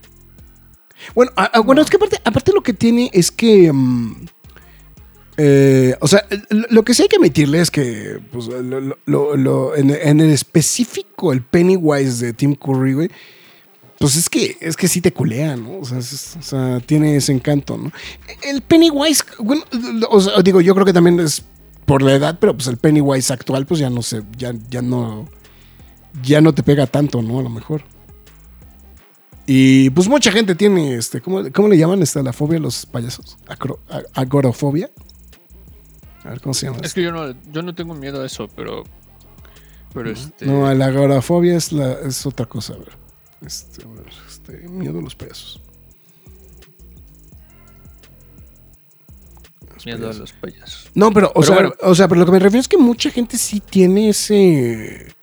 Bueno, a- a- bueno, es que aparte, aparte lo que tiene es que. mm, eh, o sea, lo, que sí hay que admitirle es que, pues, lo- lo- lo- lo- en, en el específico, el Pennywise de Tim Curry, güey, pues es que, es que sí te culea, ¿no? O sea, es- o sea, tiene ese encanto, ¿no? El Pennywise, bueno, o sea, digo, yo creo que también es por la edad, pero pues el Pennywise actual, pues ya no sé, ya, ya no, ya no te pega tanto, ¿no? A lo mejor. Y pues mucha gente tiene, este, ¿cómo, cómo le llaman esta, la fobia a los payasos? Acro- a- agorafobia. A ver, ¿cómo se llama? Es que yo no, yo no tengo miedo a eso, pero. Pero este. No, la agorafobia es, la, es otra cosa, a ver. Este, a ver, este, miedo a los payasos. Los miedo a los payasos. No, pero, o, Pero sea, bueno. o sea, pero lo que me refiero es que mucha gente sí tiene ese.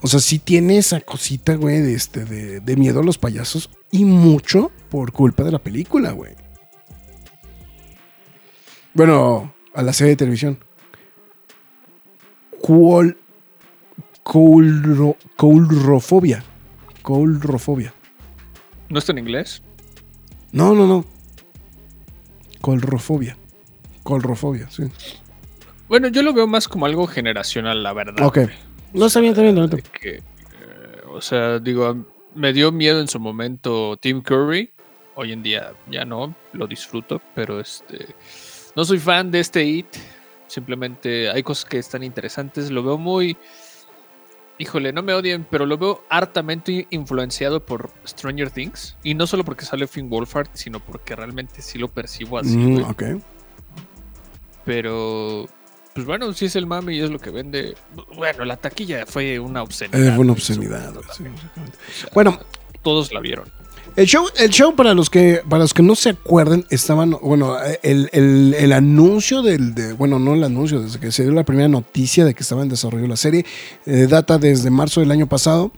O sea, sí tiene esa cosita, güey, de, este, de, de miedo a los payasos. Y mucho por culpa de la película, güey. Bueno, a la serie de televisión. Coulrofobia. Coulrofobia. ¿No está en inglés? No, no, no. Colrofobia. Colrofobia, sí. Bueno, yo lo veo más como algo generacional, la verdad. Ok. No, está bien, está bien. está De bien. que, eh, o sea, digo, me dio miedo en su momento Tim Curry. Hoy en día ya no, lo disfruto, pero este no soy fan de este It. Simplemente hay cosas que están interesantes. Lo veo muy. Híjole, no me odien, pero lo veo hartamente influenciado por Stranger Things. Y no solo porque sale Finn Wolfhard, sino porque realmente sí lo percibo así. Mm, ok. Pero, pues bueno, si es el mame y es lo que vende. Bueno, la taquilla fue una obscenidad. Eh, fue una obscenidad. sí, también. exactamente. O sea, Bueno. todos la vieron. El show, el show para los que para los que no se acuerden, estaban, bueno, el, el- anuncio del, de, bueno, no el anuncio, desde que se dio la primera noticia de que estaba en desarrollo la serie, eh, data desde marzo del año pasado.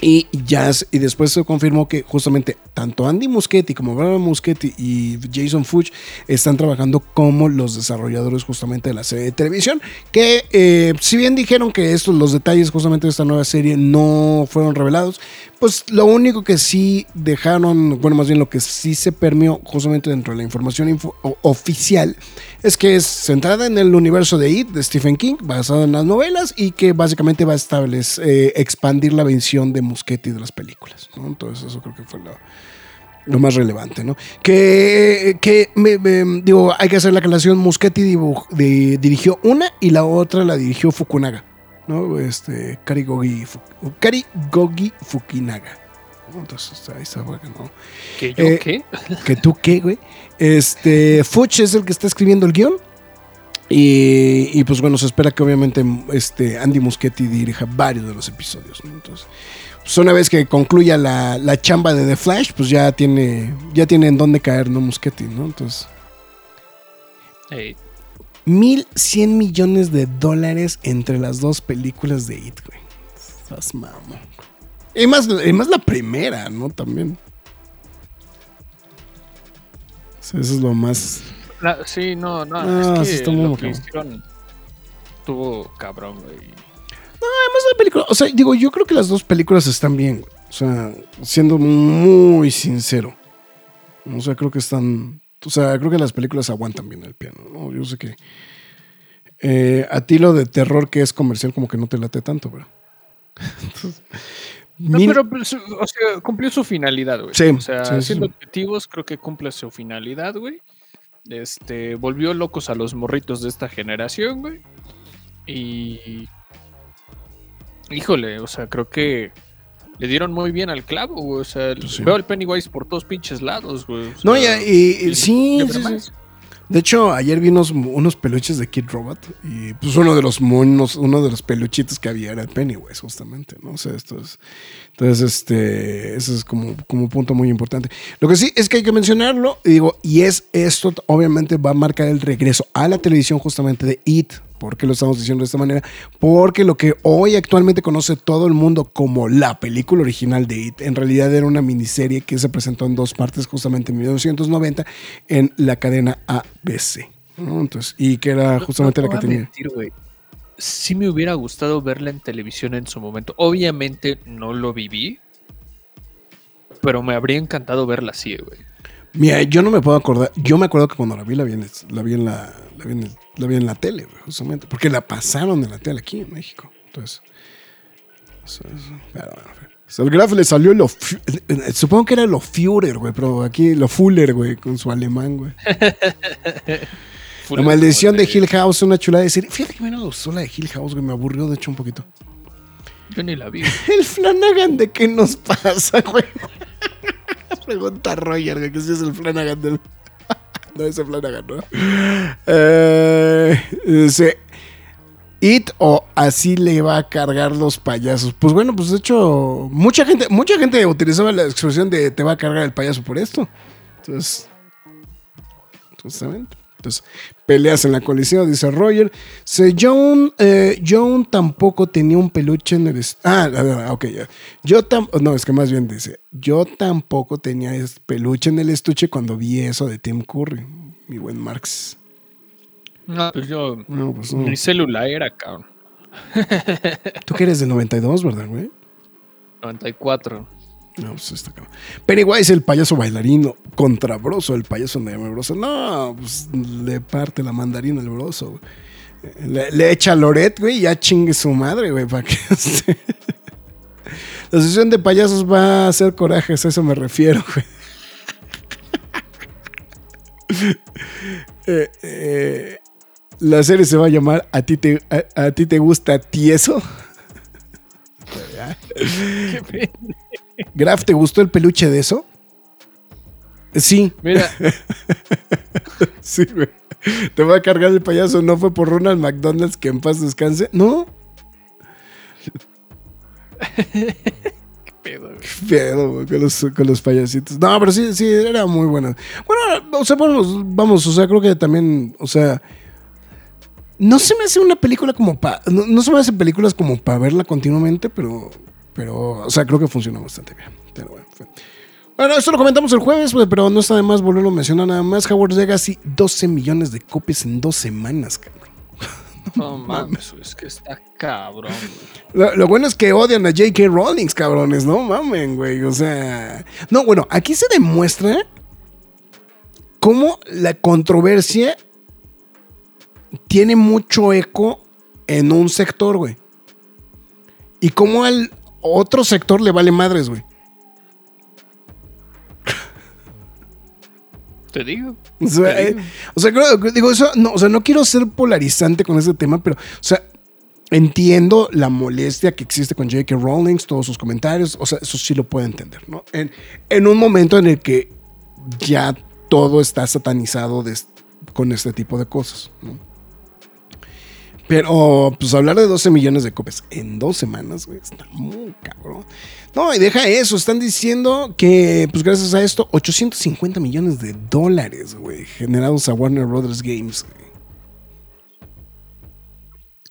Y ya, y después se confirmó que justamente tanto Andy Muschietti como Brian Muschietti y Jason Fuchs están trabajando como los desarrolladores justamente de la serie de televisión. Que eh, si bien dijeron que estos, los detalles justamente de esta nueva serie no fueron revelados, pues lo único que sí dejaron, bueno, más bien lo que sí se permeó justamente dentro de la información oficial es que es centrada en el universo de It de Stephen King, basada en las novelas y que básicamente va a establecer, eh, expandir la visión de Muschietti de las películas. Entonces, eso creo que fue lo, más relevante, ¿no? Que, que me- digo, hay que hacer la aclaración. De- dirigió una y la otra la dirigió Fukunaga, ¿no? Este, Kari Gogi, Kari Gogi Fukinaga. Entonces, ahí está, güey, ¿no? ¿Que yo Eh, qué? ¿Que tú qué, güey? Este, Fuch es el que está escribiendo el guion. Y, y, pues bueno, se espera que obviamente este, Andy Muschietti dirija varios de los episodios. ¿no? Entonces, pues una vez que concluya la, la chamba de The Flash, pues ya tiene, ya tiene en dónde caer, ¿no? Muschietti, ¿no? Entonces, Ey, 1100 millones de dólares entre las dos películas de It, güey. Estás mamón. Y más, y más la primera, ¿no? También. O sea, eso es lo más. la- sí, no, no. Ah, es que está muy lo que cabrón. hicieron estuvo cabrón, güey. Además la película, o sea, digo, yo creo que las dos películas están bien, güey. O sea, siendo muy sincero. O sea, creo que están. O sea, creo que las películas aguantan bien el piano, ¿no? Yo sé que. eh, a ti lo de terror que es comercial, como que no te late tanto, pero. Entonces, No, pero pues, o sea, cumplió su finalidad, güey. Sí, o sea, sí, sí. siendo objetivos, creo que cumple su finalidad, güey. Este, volvió locos a los morritos de esta generación, güey. Y. Híjole, o sea, creo que le dieron muy bien al clavo, güey. O sea, Pues sí. veo al Pennywise por todos pinches lados, güey. o No, ya, y, sí, sí, sí. De hecho, ayer vi unos, peluches de Kid Robot y pues uno de los monos, uno de los peluchitos que había era el Pennywise, justamente, ¿no? O sea, esto es, entonces, este, eso es como, como un punto muy importante. Lo que sí es que hay que mencionarlo, y digo, y es esto, obviamente va a marcar el regreso a la televisión justamente de It. ¿Por qué lo estamos diciendo de esta manera? Porque lo que hoy actualmente conoce todo el mundo como la película original de It, en realidad era una miniserie que se presentó en dos partes justamente en 1990 en la cadena ABC. ¿no? Entonces, y que era justamente No la te que tenía. mentir. Sí me hubiera gustado verla en televisión en su momento. Obviamente no lo viví. Pero me habría encantado verla así, güey. Mira, yo no me puedo acordar. Yo me acuerdo que cuando la vi, la vi en, la, vi en, la, la, vi en, el- la vi en la tele, justamente. Porque la pasaron en la tele aquí en México. Entonces. eso- eso- pero el Graf le salió lo. Supongo que era lo Führer, güey, pero aquí lo Fuller, güey, con su alemán, güey. La maldición de Hill House, una chulada de decir. Fíjate que a mí no me gustó la de Hill House, güey, me aburrió de hecho un poquito. Yo ni la vi. El Flanagan de qué nos pasa, güey. Pregunta Roger, que si es el Flanagan no es el Flanagan, ¿no? Eh, dice, It o así le va a cargar los payasos. Pues bueno, pues de hecho, mucha gente, mucha gente utilizaba la expresión de te va a cargar el payaso por esto. Entonces, justamente. Entonces, peleas en la colisión, dice Roger. Se, John, eh, John tampoco tenía un peluche en el... Ah, ok, ya. Yo tam No, es que más bien dice, yo tampoco tenía peluche en el estuche cuando vi eso de Tim Curry, mi buen Marx. No, pues yo. No, pues no. Mi celular era, cabrón. Tú que eres del 92, ¿verdad, güey? 94. No, pues está cabrón. Pennywise, el payaso bailarino, contra Broso, el payaso nebroso. No, pues le parte la mandarina al Broso. Le, echa Loret, güey, ya chingue su madre, güey, para que. La sesión de payasos va a hacer corajes, a eso me refiero, güey. Eh, eh, la serie se va a llamar ¿A ti te, a, ti te gusta tieso? Qué. Graf, ¿te gustó el peluche de eso? Sí, Mira, sí, güey. Te va a cargar el payaso. ¿No fue por Ronald McDonald's que en paz descanse? No. qué pedo, güey. Qué pedo, güey, con los, con los payasitos. No, pero sí, sí, era muy buena. Bueno, o sea, vamos, vamos, o sea, creo que también, o sea, no se me hace una película como para, no, no se me hacen películas como para verla continuamente, pero, pero, o sea, creo que funciona bastante bien. Pero bueno, fue- Bueno, esto lo comentamos el jueves, güey, pero no está de más volverlo a mencionar nada más. Howard Legacy, 12 millones de copias en dos semanas, cabrón. No mames, es que está cabrón, lo bueno es que odian a J.K. Rowling, cabrones, no mamen, güey. O sea. No, bueno, aquí se demuestra cómo la controversia tiene mucho eco en un sector, güey. Y cómo al otro sector le vale madres, güey. Te digo. O sea, Te eh, digo. o sea, creo- digo, eso, no, o sea, no quiero ser polarizante con ese tema, pero, o sea, entiendo la molestia que existe con J.K. Rowling, todos sus comentarios, o sea, eso sí lo puedo entender, ¿no? En, en un momento en el que ya todo está satanizado de- con este tipo de cosas, ¿no? Pero, pues hablar de 12 millones de copias en dos semanas, güey, está muy cabrón. No, y deja eso, están diciendo que, pues gracias a esto, 850 millones de dólares, güey, generados a Warner Brothers Games.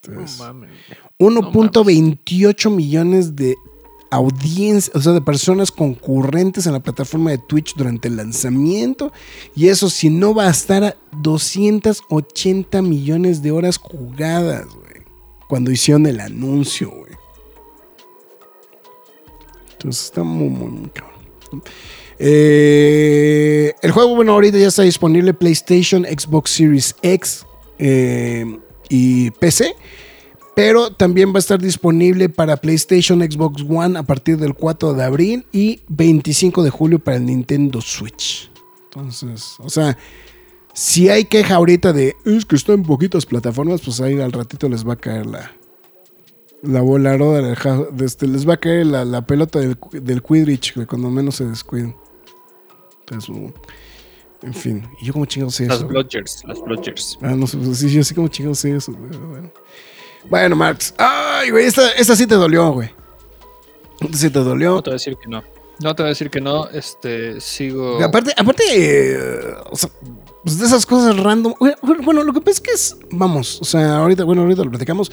No Entonces, mames. 1.28 millones de audiencias, o sea, de personas concurrentes en la plataforma de Twitch durante el lanzamiento. Y eso si no bastara 280 millones de horas jugadas, güey. Cuando hicieron el anuncio, güey. Entonces está muy, muy, muy cabrón. Eh, el juego, bueno, ahorita ya está disponible PlayStation, Xbox Series X eh, y PC. Pero también va a estar disponible para PlayStation, Xbox One a partir del 4 de abril y 25 de julio para el Nintendo Switch. Entonces, o sea, si hay queja ahorita de es que está en poquitas plataformas, pues ahí al ratito les va a caer la, la ja- de este, les va a caer la, la pelota del, del Quidditch, cuando menos se descuiden. Entonces, uh, en fin, ¿y yo como chingados sé Las eso? Bludgers, las Bludgers. Ah, no sé, pues sí, yo sí como chingados sé eso, Bueno, bueno Marx. Ay, güey, esta, esta sí te dolió, güey. Esta sí te dolió. No te voy a decir que no. No te voy a decir que no. Este, sigo. Aparte, aparte eh, o sea, pues de esas cosas random. Bueno, lo que pasa es que es, vamos, o sea, ahorita, bueno, ahorita lo platicamos.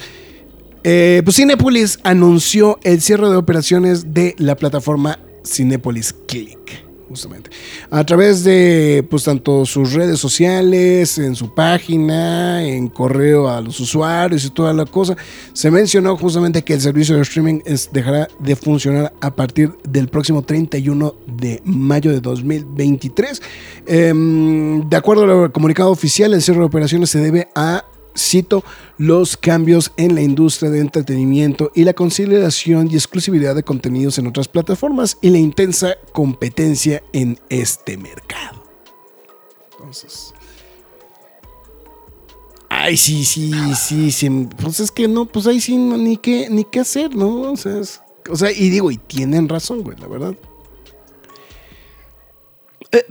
Eh, pues Cinepolis anunció el cierre de operaciones de la plataforma Cinepolis Click, justamente. A través de, pues, tanto sus redes sociales, en su página, en correo a los usuarios y toda la cosa, se mencionó justamente que el servicio de streaming es- dejará de funcionar a partir del próximo 31 de mayo de 2023. Em, de acuerdo al comunicado oficial, el cierre de operaciones se debe a cito, los cambios en la industria de entretenimiento y la consideración y exclusividad de contenidos en otras plataformas y la intensa competencia en este mercado. Entonces... Ay, sí, sí, sí, sí. Pues es que no, pues ahí sí, ni qué, ni qué hacer, ¿no? O sea, o sea, y digo, y tienen razón, güey, la verdad. Eh,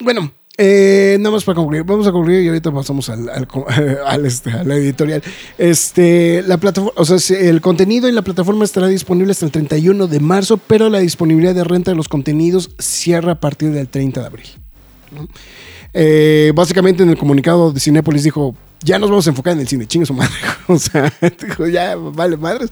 bueno, eh, nada más para concluir. Vamos a concluir y ahorita pasamos al, este, a la editorial. Este, la plataforma, o sea, se- el contenido en la plataforma estará disponible hasta el 31 de marzo, pero la disponibilidad de renta de los contenidos cierra a partir del 30 de abril. Eh, básicamente en el comunicado de Cinepolis dijo, ya nos vamos a enfocar en el cine, chingue su madre. o sea, dijo, ya, vale, madres.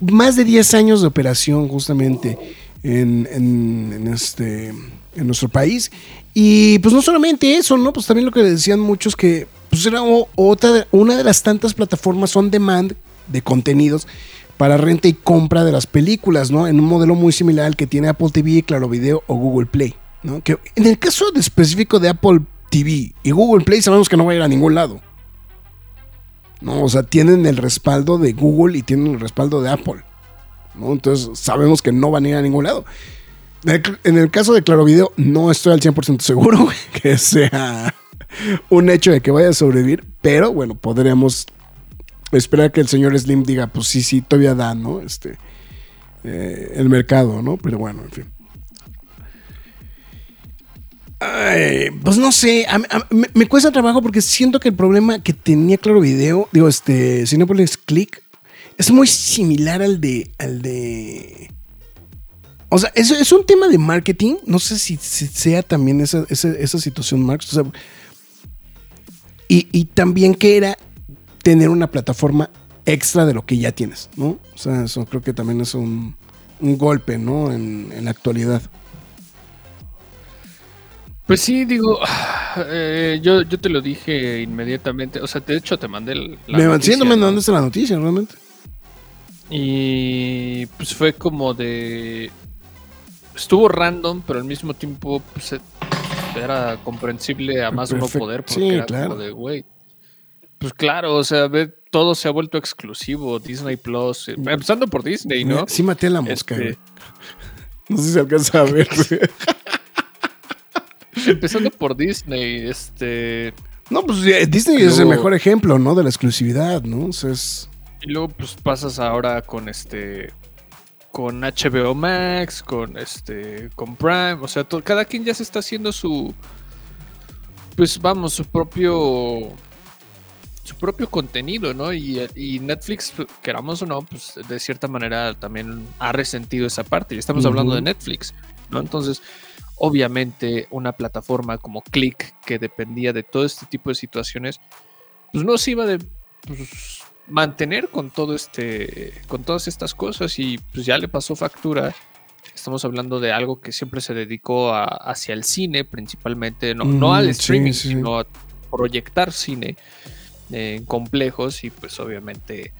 Más de 10 años de operación justamente en, en- en este, en nuestro país. Y pues no solamente eso, ¿no? Pues también lo que decían muchos que pues era otra, una de las tantas plataformas on demand de contenidos para renta y compra de las películas, ¿no? En un modelo muy similar al que tiene Apple TV, Claro Video o Google Play, ¿no? Que en el caso de específico de Apple TV y Google Play sabemos que no va a ir a ningún lado. ¿no? O sea, tienen el respaldo de Google y tienen el respaldo de Apple. ¿no? Entonces sabemos que no van a ir a ningún lado. En el- caso de Claro Video, no estoy al 100% seguro que sea un hecho de que vaya a sobrevivir, pero bueno, podríamos esperar que el señor Slim diga, pues sí, sí, todavía da, ¿no? Este, eh, el mercado, ¿no? Pero bueno, en fin. Pues no sé, me cuesta trabajo porque siento que el problema que tenía Claro Video, digo, este, Cinepolis Click, es muy similar al de, al de, o sea, es, es un tema de marketing, no sé si, si sea también esa, esa, esa situación, Marx, o sea, y, y también que era tener una plataforma extra de lo que ya tienes, ¿no? O sea, eso creo que también es un, un golpe, ¿no? En, en la actualidad. Pues sí, digo, eh, yo, yo te lo dije inmediatamente. O sea, de hecho te mandé la me, noticia, sí, no me ¿no? mandaste la noticia, realmente. Y pues fue como de. Estuvo random, pero al mismo tiempo pues, e- era comprensible a más de uno poder. Porque Sí, era claro. como de, güey. Pues claro, o sea, ve, todo se ha vuelto exclusivo. Disney Plus, eh, empezando por Disney, ¿no? Sí maté a la mosca, Este- güey. No sé si se alcanza a ver. Empezando por Disney, este. No, pues eh, Disney es el mejor ejemplo, ¿no? De la exclusividad, ¿no? O sea, es... Y luego pues pasas ahora con este con HBO Max, con este con Prime, o sea, to- cada quien ya se está haciendo su pues vamos, su propio su propio contenido, ¿no? Y, y Netflix, queramos o no, pues de cierta manera también ha resentido esa parte. Y estamos hablando de. Netflix, ¿no? Entonces, obviamente, una plataforma como Click, que dependía de todo este tipo de situaciones, pues no se iba de pues, mantener con todo este, con todas estas cosas y pues ya le pasó factura. Estamos hablando de algo que siempre se dedicó a- hacia el cine, principalmente, no, no Mm, al streaming, sí. sino a proyectar cine eh, complejos y pues obviamente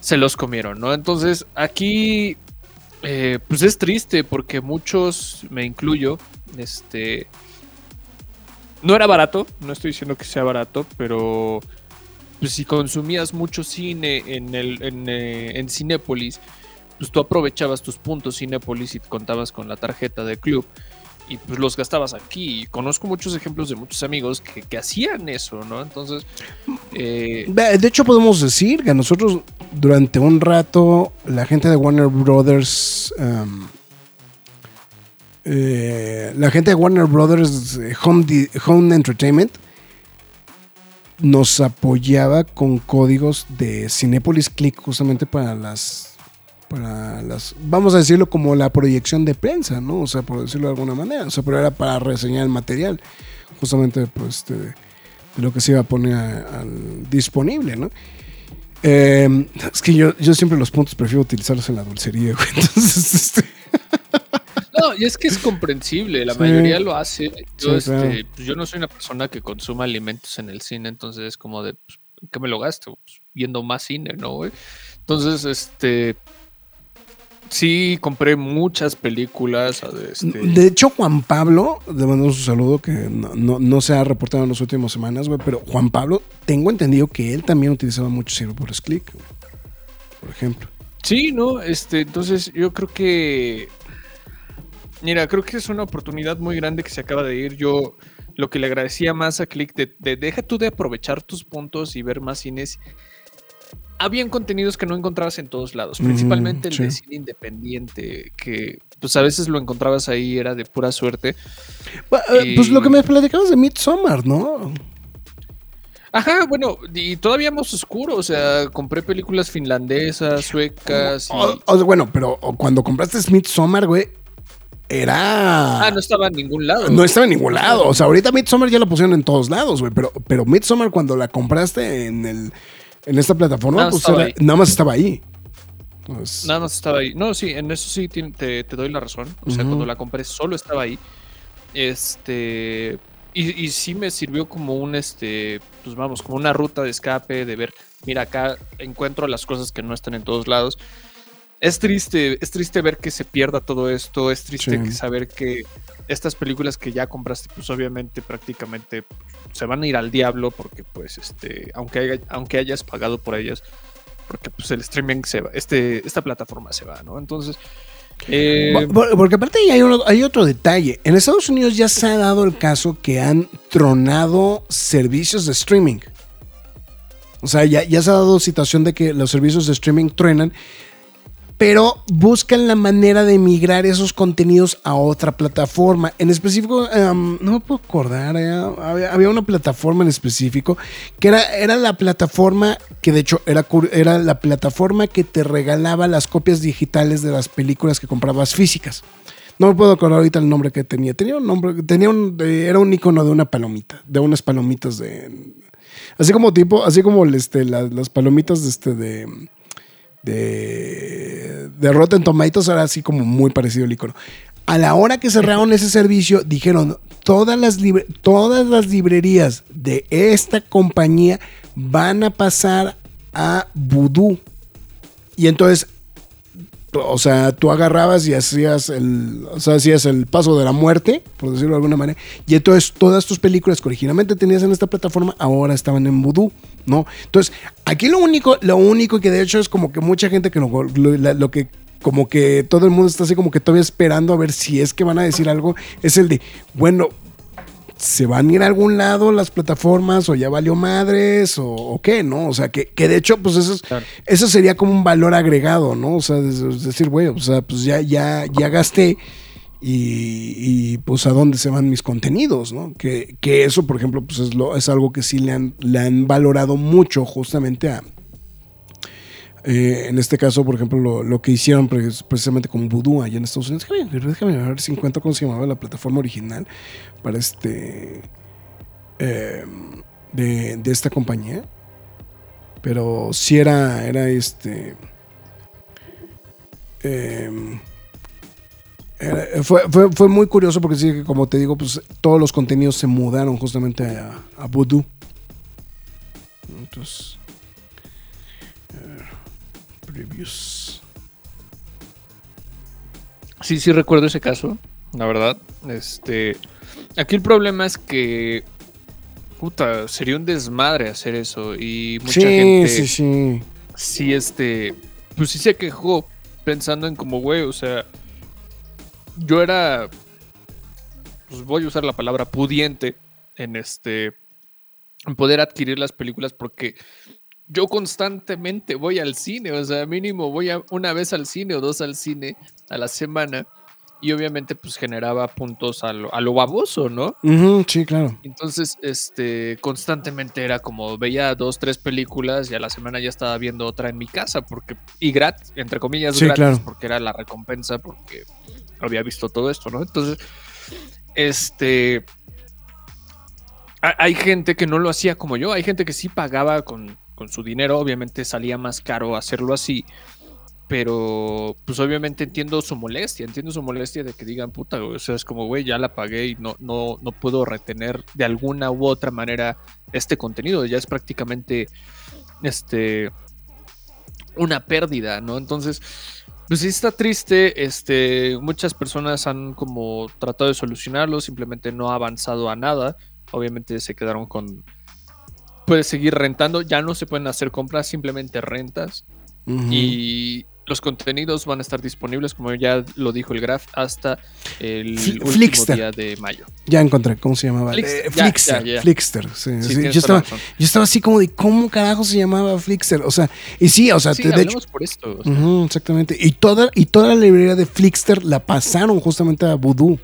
se los comieron, ¿no? Entonces aquí eh, pues es triste porque muchos, me incluyo, este... No era barato, no estoy diciendo que sea barato, pero pues si consumías mucho cine en, el, en, eh, en Cinépolis, pues tú aprovechabas tus puntos Cinépolis y contabas con la tarjeta de club y pues los gastabas aquí. Y conozco muchos ejemplos de muchos amigos que, hacían eso, ¿no? Entonces, eh, De hecho, podemos decir que nosotros durante un rato la gente de Warner Brothers, um, eh, la gente de Warner Brothers Home, Home Entertainment nos apoyaba con códigos de Cinepolis Click justamente para las, para las, vamos a decirlo como la proyección de prensa, ¿no? O sea, por decirlo de alguna manera, o sea, pero era para reseñar el material, justamente pues este, de lo que se iba a poner disponible, ¿no? Eh, es que yo, yo siempre los puntos prefiero utilizarlos en la dulcería, güey. Entonces, este, No, y es que es comprensible, la Sí. mayoría lo hace. Yo, Sí, este, pues, yo no soy una persona que consuma alimentos en el cine, entonces es como de, pues, ¿en qué me lo gasto? Pues, viendo más cine, ¿no, güey? Entonces, este, sí compré muchas películas. Este, De hecho, Juan Pablo, le mandamos un saludo que no, no- no se ha reportado en las últimas semanas, güey, pero Juan Pablo, tengo entendido que él también utilizaba mucho Cinepolis Click, por ejemplo. Sí, no, este, entonces yo creo que. Mira, creo que es una oportunidad muy grande que se acaba de ir. Yo lo que le agradecía más a Click de, de deja tú de aprovechar tus puntos y ver más cines. Habían contenidos que no encontrabas en todos lados, Ujú, principalmente el de cine independiente, que pues a veces lo encontrabas ahí, era de pura suerte. Bueno, eh, Pues lo que me platicabas de Midsommar, ¿no? Ajá, bueno, y todavía más oscuro, o sea, compré películas finlandesas, suecas. y- O- o sea, bueno, pero cuando compraste Midsommar, güey, era... Ah, no estaba en ningún lado. No estaba en ningún lado. O sea, ahorita Midsommar ya la pusieron en todos lados, güey. Pero, pero Midsommar cuando la compraste en el en esta plataforma, Nada pues era- nada más estaba ahí. Pues, Nada más estaba ahí. No, sí, en eso sí te, te- doy la razón. O sea, cuando la compré solo estaba ahí. Este. Y, y sí me sirvió como un este. Pues vamos, como una ruta de escape, de ver, mira, acá encuentro las cosas que no están en todos lados. Es triste, es triste ver que se pierda todo esto. Es triste Sí. que saber que estas películas que ya compraste, pues obviamente prácticamente se van a ir al diablo. Porque, pues, este. Aunque, haya- aunque hayas pagado por ellas. Porque pues el streaming se va, este, esta plataforma se va, ¿no? Entonces, eh, Por- por- Porque aparte hay, uno- hay otro detalle. En Estados Unidos ya se ha dado el caso que han tronado servicios de streaming. O sea, ya, ya se ha dado situación de que los servicios de streaming truenan, pero buscan la manera de migrar esos contenidos a otra plataforma. En específico, em, no me puedo acordar, eh, había, una plataforma en específico que era, era la plataforma que de hecho era, era la plataforma que te regalaba las copias digitales de las películas que comprabas físicas. No me puedo acordar ahorita el nombre que tenía. Tenía un nombre, tenía un, era un icono de una palomita, de unas palomitas de, así como tipo, así como este, las, las palomitas este de de, de Rotten Tomatoes era así como muy parecido el icono. A la hora que cerraron ese servicio, dijeron, todas las, todas las librerías de esta compañía van a pasar a Voodoo. Y entonces, o sea, tú agarrabas y hacías el, o sea, hacías el paso de la muerte, por decirlo de alguna manera. Y entonces todas tus películas que originalmente tenías en esta plataforma ahora estaban en Voodoo, ¿no? Entonces, aquí lo único, lo único que de hecho es como que mucha gente que lo, lo- que como que todo el mundo está así como que todavía esperando a ver si es que van a decir algo, es el de, bueno, ¿se van a ir a algún lado las plataformas o ya valió madres o, o qué, no? O sea, que, que de hecho, pues eso, es, Claro. eso sería como un valor agregado, ¿no? O sea, es, decir, güey, o sea, pues ya, ya, ya gasté y, y, pues a dónde se van mis contenidos, ¿no? Que, que eso, por ejemplo, pues es, lo, es algo que sí le han, le han valorado mucho justamente a... eh, en este caso, por ejemplo, lo, lo que hicieron pre- precisamente con Voodoo allá en Estados Unidos. Déjame, déjame ver si encuentro cómo se llamaba la plataforma original para este... eh, de, de esta compañía. Pero sí era, era este... em, fue, fue, fue muy curioso porque sí, como te digo, pues todos los contenidos se mudaron justamente a, a Voodoo. Entonces... eh, previews. Sí, sí recuerdo ese caso, la verdad. Este, aquí el problema es que puta, sería un desmadre hacer eso y mucha Sí, gente sí, sí. sí este, pues sí se quejó pensando en como güey, o sea, yo era pues voy a usar la palabra pudiente en este en poder adquirir las películas porque yo constantemente voy al cine, o sea, mínimo voy a una vez al cine o dos al cine a la semana y obviamente pues generaba puntos a lo, a lo baboso, ¿no? Sí, claro. Entonces, este, constantemente era como veía dos, tres películas y a la semana ya estaba viendo otra en mi casa, porque, y gratis, entre comillas, Sí, gratis, claro. porque era la recompensa, porque había visto todo esto, ¿no? Entonces, este, ha- hay gente que no lo hacía como yo, hay gente que sí pagaba con, con su dinero, obviamente salía más caro hacerlo así, pero pues obviamente entiendo su molestia, entiendo su molestia de que digan, puta, güey", o sea, es como, güey, ya la pagué y no, no, no puedo retener de alguna u otra manera este contenido, ya es prácticamente, este, una pérdida, ¿no? Entonces, pues sí está triste, este, muchas personas han como tratado de solucionarlo, simplemente no ha avanzado a nada, obviamente se quedaron con, puedes seguir rentando, ya no se pueden hacer compras, simplemente rentas. Y los contenidos van a estar disponibles, como ya lo dijo el Graf, hasta el Fl- último día de mayo. Ya encontré, ¿cómo se llamaba? Flixster, Eh, ya, Flixster, ya, ya. Flixster, sí, Sí, sí. tienes Yo, estaba, yo así como de, ¿cómo carajo se llamaba Flixster? O sea, y sí, o sea, de hecho, por esto. o sea, Ujú, exactamente. Y toda, y toda la librería de Flixster la pasaron justamente a Voodoo.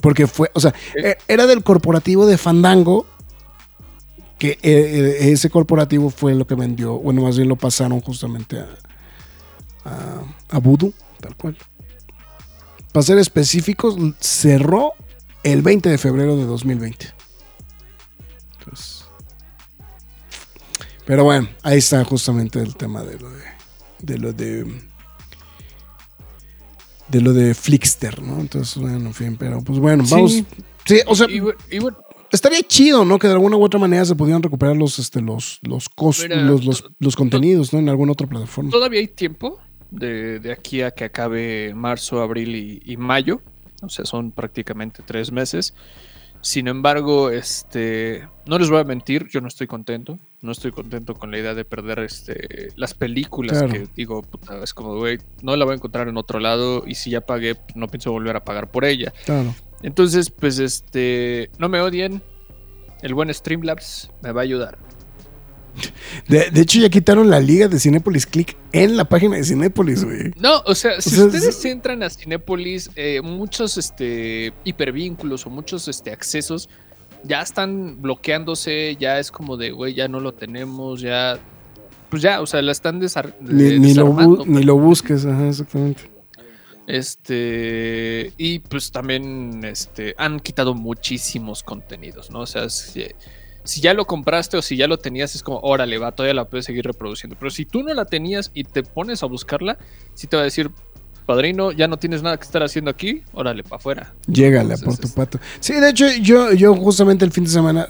Porque fue, o sea, e- era del corporativo de Fandango. Que eh, eh, ese corporativo fue lo que vendió, bueno, más bien lo pasaron justamente a, a, a Voodoo, tal cual. Para ser específicos, cerró el 20 de febrero de 2020. Entonces, pero bueno, ahí está justamente el tema de lo de, de lo de de lo de Flixster, ¿no? Entonces, bueno, en fin, pero pues bueno, vamos. Sí. Sí, o sea, y, y estaría chido, ¿no? Que de alguna u otra manera se pudieran recuperar los, este, los, los, cos- Mira, los, los, los contenidos, ¿no? En alguna otra plataforma. todavía hay tiempo de, de aquí a que acabe marzo, abril y, y mayo. O sea, son prácticamente tres meses. Sin embargo, este, no les voy a mentir, yo no estoy contento. No estoy contento con la idea de perder este, las películas Claro. que digo, puta, es como, güey, no la voy a encontrar en otro lado y si ya pagué, pues, no pienso volver a pagar por ella. Claro. Entonces, pues este, no me odien. El buen Streamlabs me va a ayudar. De, de hecho, ya quitaron la liga de Cinepolis Click en la página de Cinepolis, güey. No, o sea, si sea, ustedes es- entran a Cinépolis, eh, muchos este, hipervínculos o muchos este, accesos ya están bloqueándose, ya es como de, güey, ya no lo tenemos, ya... Pues ya, o sea, la están desar Ni, de- ni lo, bu- desarmando, ni lo busques, ajá, exactamente. Este, y pues también este, han quitado muchísimos contenidos, ¿no? O sea, si, si ya lo compraste o si ya lo tenías, es como, órale, va, todavía la puedes seguir reproduciendo. Pero si tú no la tenías y te pones a buscarla, sí te va a decir, padrino, ya no tienes nada que estar haciendo aquí, órale, para afuera. Llégale Entonces, por tu pato. Sí, de hecho, yo, yo justamente el fin de semana,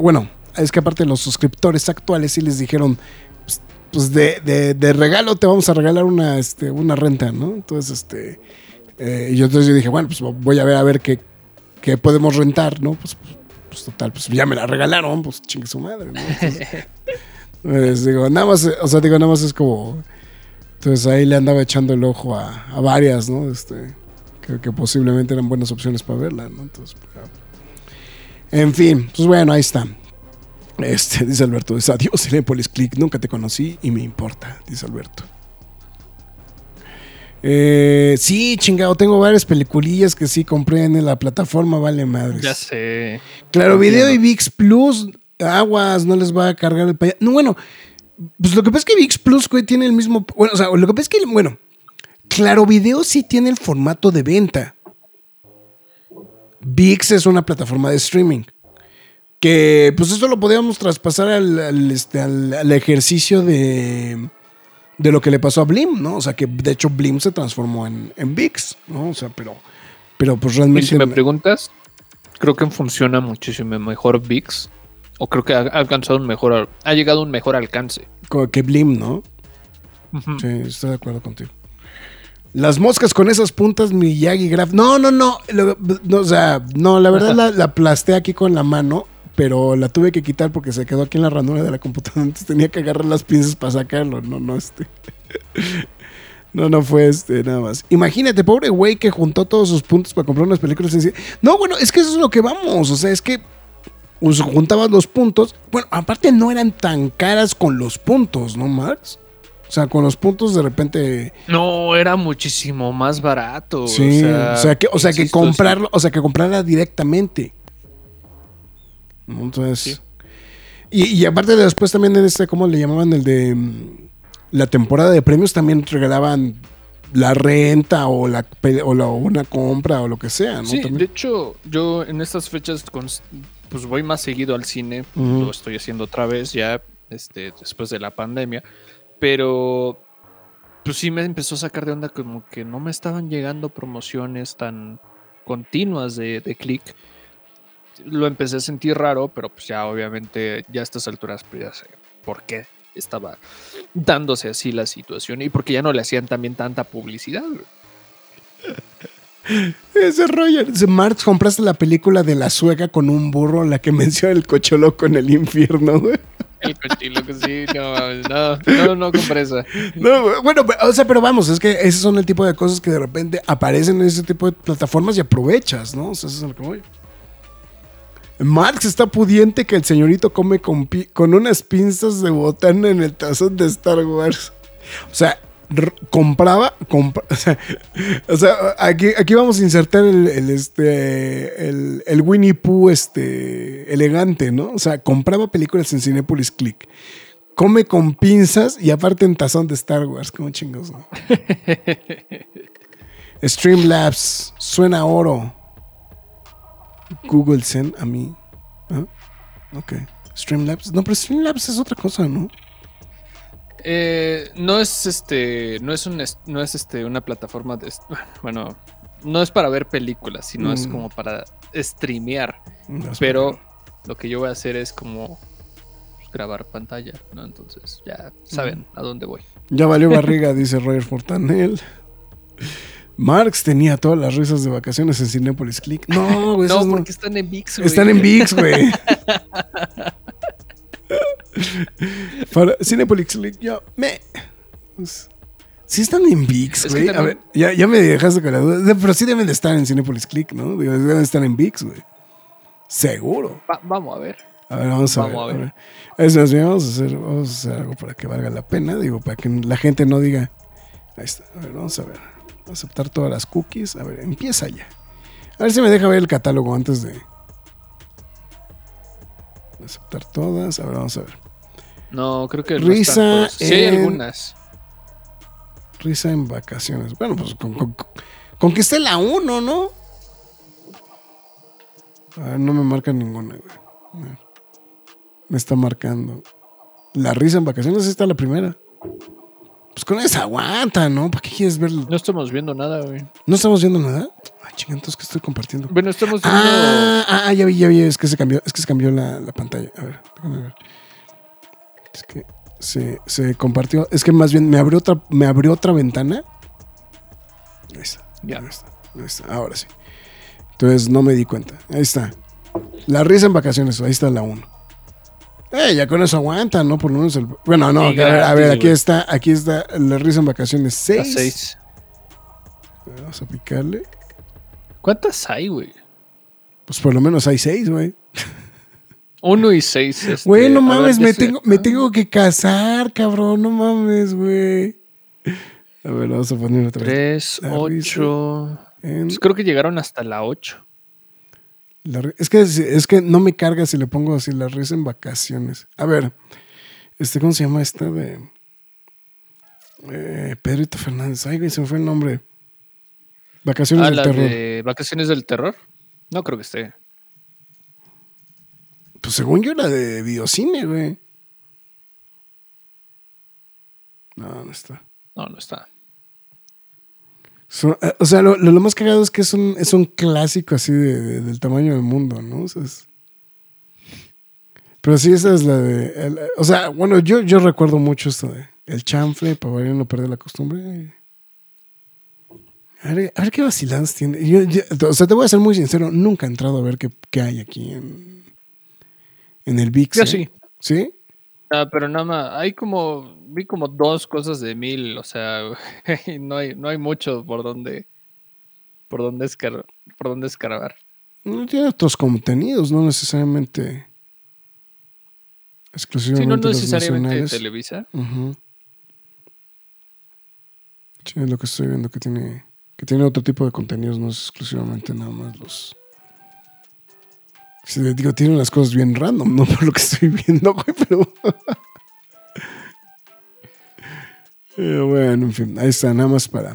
bueno, es que aparte los suscriptores actuales sí les dijeron, pues, pues de, de- de regalo te vamos a regalar una, este, una renta, ¿no? Entonces, este, eh, y yo entonces yo dije, bueno, pues voy a ver a ver qué, qué podemos rentar, ¿no? Pues, pues total, pues ya me la regalaron, pues chingue su madre, ¿no? Entonces, pues, digo, nada más, o sea, digo, nada más es como, entonces ahí le andaba echando el ojo a, a varias, ¿no? Este, que, que posiblemente eran buenas opciones para verla, ¿no? Entonces, En fin, pues bueno, ahí está. Este, dice Alberto, es adiós Cinepolis Click, nunca te conocí y me importa, dice Alberto. Eh, sí, chingado, tengo varias peliculillas que sí compré en la plataforma, vale madres. Ya sé. Claro, Video y VIX Plus, aguas, no les va a cargar el payaso. No, bueno, pues lo que pasa es que VIX Plus, güey, tiene el mismo. Bueno, o sea, lo que pasa es que, bueno, Claro Video sí tiene el formato de venta. VIX es una plataforma de streaming. Que pues esto lo podíamos traspasar al, al, este, al- al ejercicio de, de lo que le pasó a Blim, ¿no? O sea, que de hecho Blim se transformó en, en VIX, ¿no? O sea, pero, pero pues Y realmente. si me preguntas, creo que funciona muchísimo mejor VIX. O creo que ha alcanzado un mejor, ha llegado a un mejor alcance. como que Blim, ¿no? Sí, estoy de acuerdo contigo. Las moscas con esas puntas Miyagi Graph. No, no, no, O sea, no, la verdad la, la aplasté aquí con la mano, pero la tuve que quitar porque se quedó aquí en la ranura de la computadora. Entonces tenía que agarrar las pinzas para sacarlo. No, no, este. No, no fue este, nada más. Imagínate, pobre güey que juntó todos sus puntos para comprar unas películas. No, bueno, es que eso es lo que vamos. O sea, es que pues, juntabas los puntos. Bueno, aparte no eran tan caras con los puntos, ¿no, Max? O sea, con los puntos de repente. No, era muchísimo más barato. Sí, o sea, que, o sea, que comprarlo, o sea, que comprarla directamente. Entonces. Sí. Y, y aparte de después también en este, ¿cómo le llamaban? El de mm, la temporada de premios también regalaban la renta o la, o la- una compra o lo que sea, ¿no? Sí, de hecho, yo en estas fechas pues voy más seguido al cine, lo estoy haciendo otra vez ya este, después de la pandemia, pero pues sí me empezó a sacar de onda como que no me estaban llegando promociones tan continuas de, de click. Lo empecé a sentir raro, pero pues ya obviamente ya a estas alturas pues ya sé por qué estaba dándose así la situación y porque ya no le hacían también tanta publicidad. güey. Ese Roger. Marx, compraste la película de la sueca con un burro, la que menciona el cocholoco en el infierno, güey. El cochilo que sí, no, no, no, no compré esa. No, bueno, o sea, pero vamos, es que esos son el tipo de cosas que de repente aparecen en ese tipo de plataformas y aprovechas, ¿no? O sea, eso es lo que voy. Marx está pudiente que el señorito come con, con unas pinzas de botana en el tazón de Star Wars. O sea, compraba, compra- o sea, o sea, aquí, aquí vamos a insertar el, el, este, el, el Winnie Pooh este, elegante, ¿no? O sea, compraba películas en Cinepolis Click. Come con pinzas y aparte en tazón de Star Wars. Como chingos, ¿no? Streamlabs. Suena oro. Google Send a mí. ¿Ah? Ok. Streamlabs. No, pero Streamlabs es otra cosa, ¿no? Eh, no es este, no es un, no es este, una plataforma de, bueno, no es para ver películas, sino es Mm. como para streamear. No, Pero lo que yo voy a hacer es como pues, grabar pantalla, ¿no? Entonces ya saben a dónde voy. Ya valió barriga, dice Roger Fortanel. Marx tenía todas las risas de vacaciones en Cinepolis Click. No, güey, No, porque están en VIX, güey. Están en VIX, güey. Para Cinepolis Click, yo me. Pues, Sí están en VIX, güey. A ver, ya, ya me dejaste con la duda. Pero sí deben de estar en Cinepolis Click, ¿no? Deben de estar en VIX, güey. Seguro. Va- vamos a ver. A ver, vamos a Vamos ver. a ver. a ver. Vamos a, hacer, vamos a hacer algo para que valga la pena. Digo, para que la gente no diga. Ahí está. A ver, vamos a ver. Aceptar todas las cookies. A ver, empieza ya. A ver si me deja ver el catálogo antes de. Aceptar todas. A ver, vamos a ver. No, creo que Risa. Sí hay algunas. Risa en vacaciones. Bueno, pues con, con- con que esté la 1, ¿no? A ver, no me marca ninguna, güey. Me está marcando. La risa en vacaciones está la primera. Pues con esa aguanta, ¿no? ¿Para qué quieres ver? No estamos viendo nada, güey. ¿No estamos viendo nada? Ay, chinga, entonces que estoy compartiendo. Bueno, estamos viendo. Ah, ah, ah, ya vi, ya vi. Es que se cambió, es que se cambió la, la pantalla. A ver, déjame ver. Es que se, se compartió. Es que más bien me abrió otra, me abrió otra ventana. Ahí está. Ya. Ahí está. Ahí está. Ahora sí. Entonces no me di cuenta. Ahí está. La risa en vacaciones. Ahí está la 1. Eh, ya con eso aguanta, ¿no? Por lo menos el. Bueno, no, Sí, a ver, a ver, aquí está, aquí está la risa en vacaciones a 6. seis. Vamos a picarle. ¿Cuántas hay, güey? Pues por lo menos hay seis, güey. 1 y 6. Este, Güey, no mames, me tengo, me tengo que casar, cabrón, no mames, güey. A ver, vamos a poner otra vez. 3, La 8. En Pues creo que llegaron hasta la 8. La es, que, es que no me carga si le pongo así la risa en vacaciones. A ver, este, ¿cómo se llama esta de eh, Pedrito Fernández? Ay, güey, se me fue el nombre. Vacaciones Ah, del la terror. de Vacaciones del Terror. No creo que esté. Pues según yo, la de videocine, güey. No, no está. No, no está. Eh, o sea, lo, lo- más cagado es que es un, es un clásico así de- de- del tamaño del mundo, ¿no? O sea, es- pero sí, esa es la de. el- o sea, bueno, yo, yo recuerdo mucho esto de el chanfle para variar no perder la costumbre. A ver, a ver qué vaciladas tiene. Yo- yo- o sea, te voy a ser muy sincero, nunca he entrado a ver qué, qué hay aquí en, en el VIX. Yo ¿eh? sí. ¿Sí? Ah, pero nada más, hay como, vi como dos cosas de mil, o sea, no hay, no hay mucho por donde, por donde escar, por donde escarbar. No tiene otros contenidos, no necesariamente Sí, exclusivamente no los necesariamente nacionales. Televisa. Ujú. Sí, es lo que estoy viendo que tiene que tiene otro tipo de contenidos, no es exclusivamente nada más los. Sí, digo, tiene unas cosas bien random, no por lo que estoy viendo, güey, pero. Eh, bueno, en fin, ahí está, nada más para.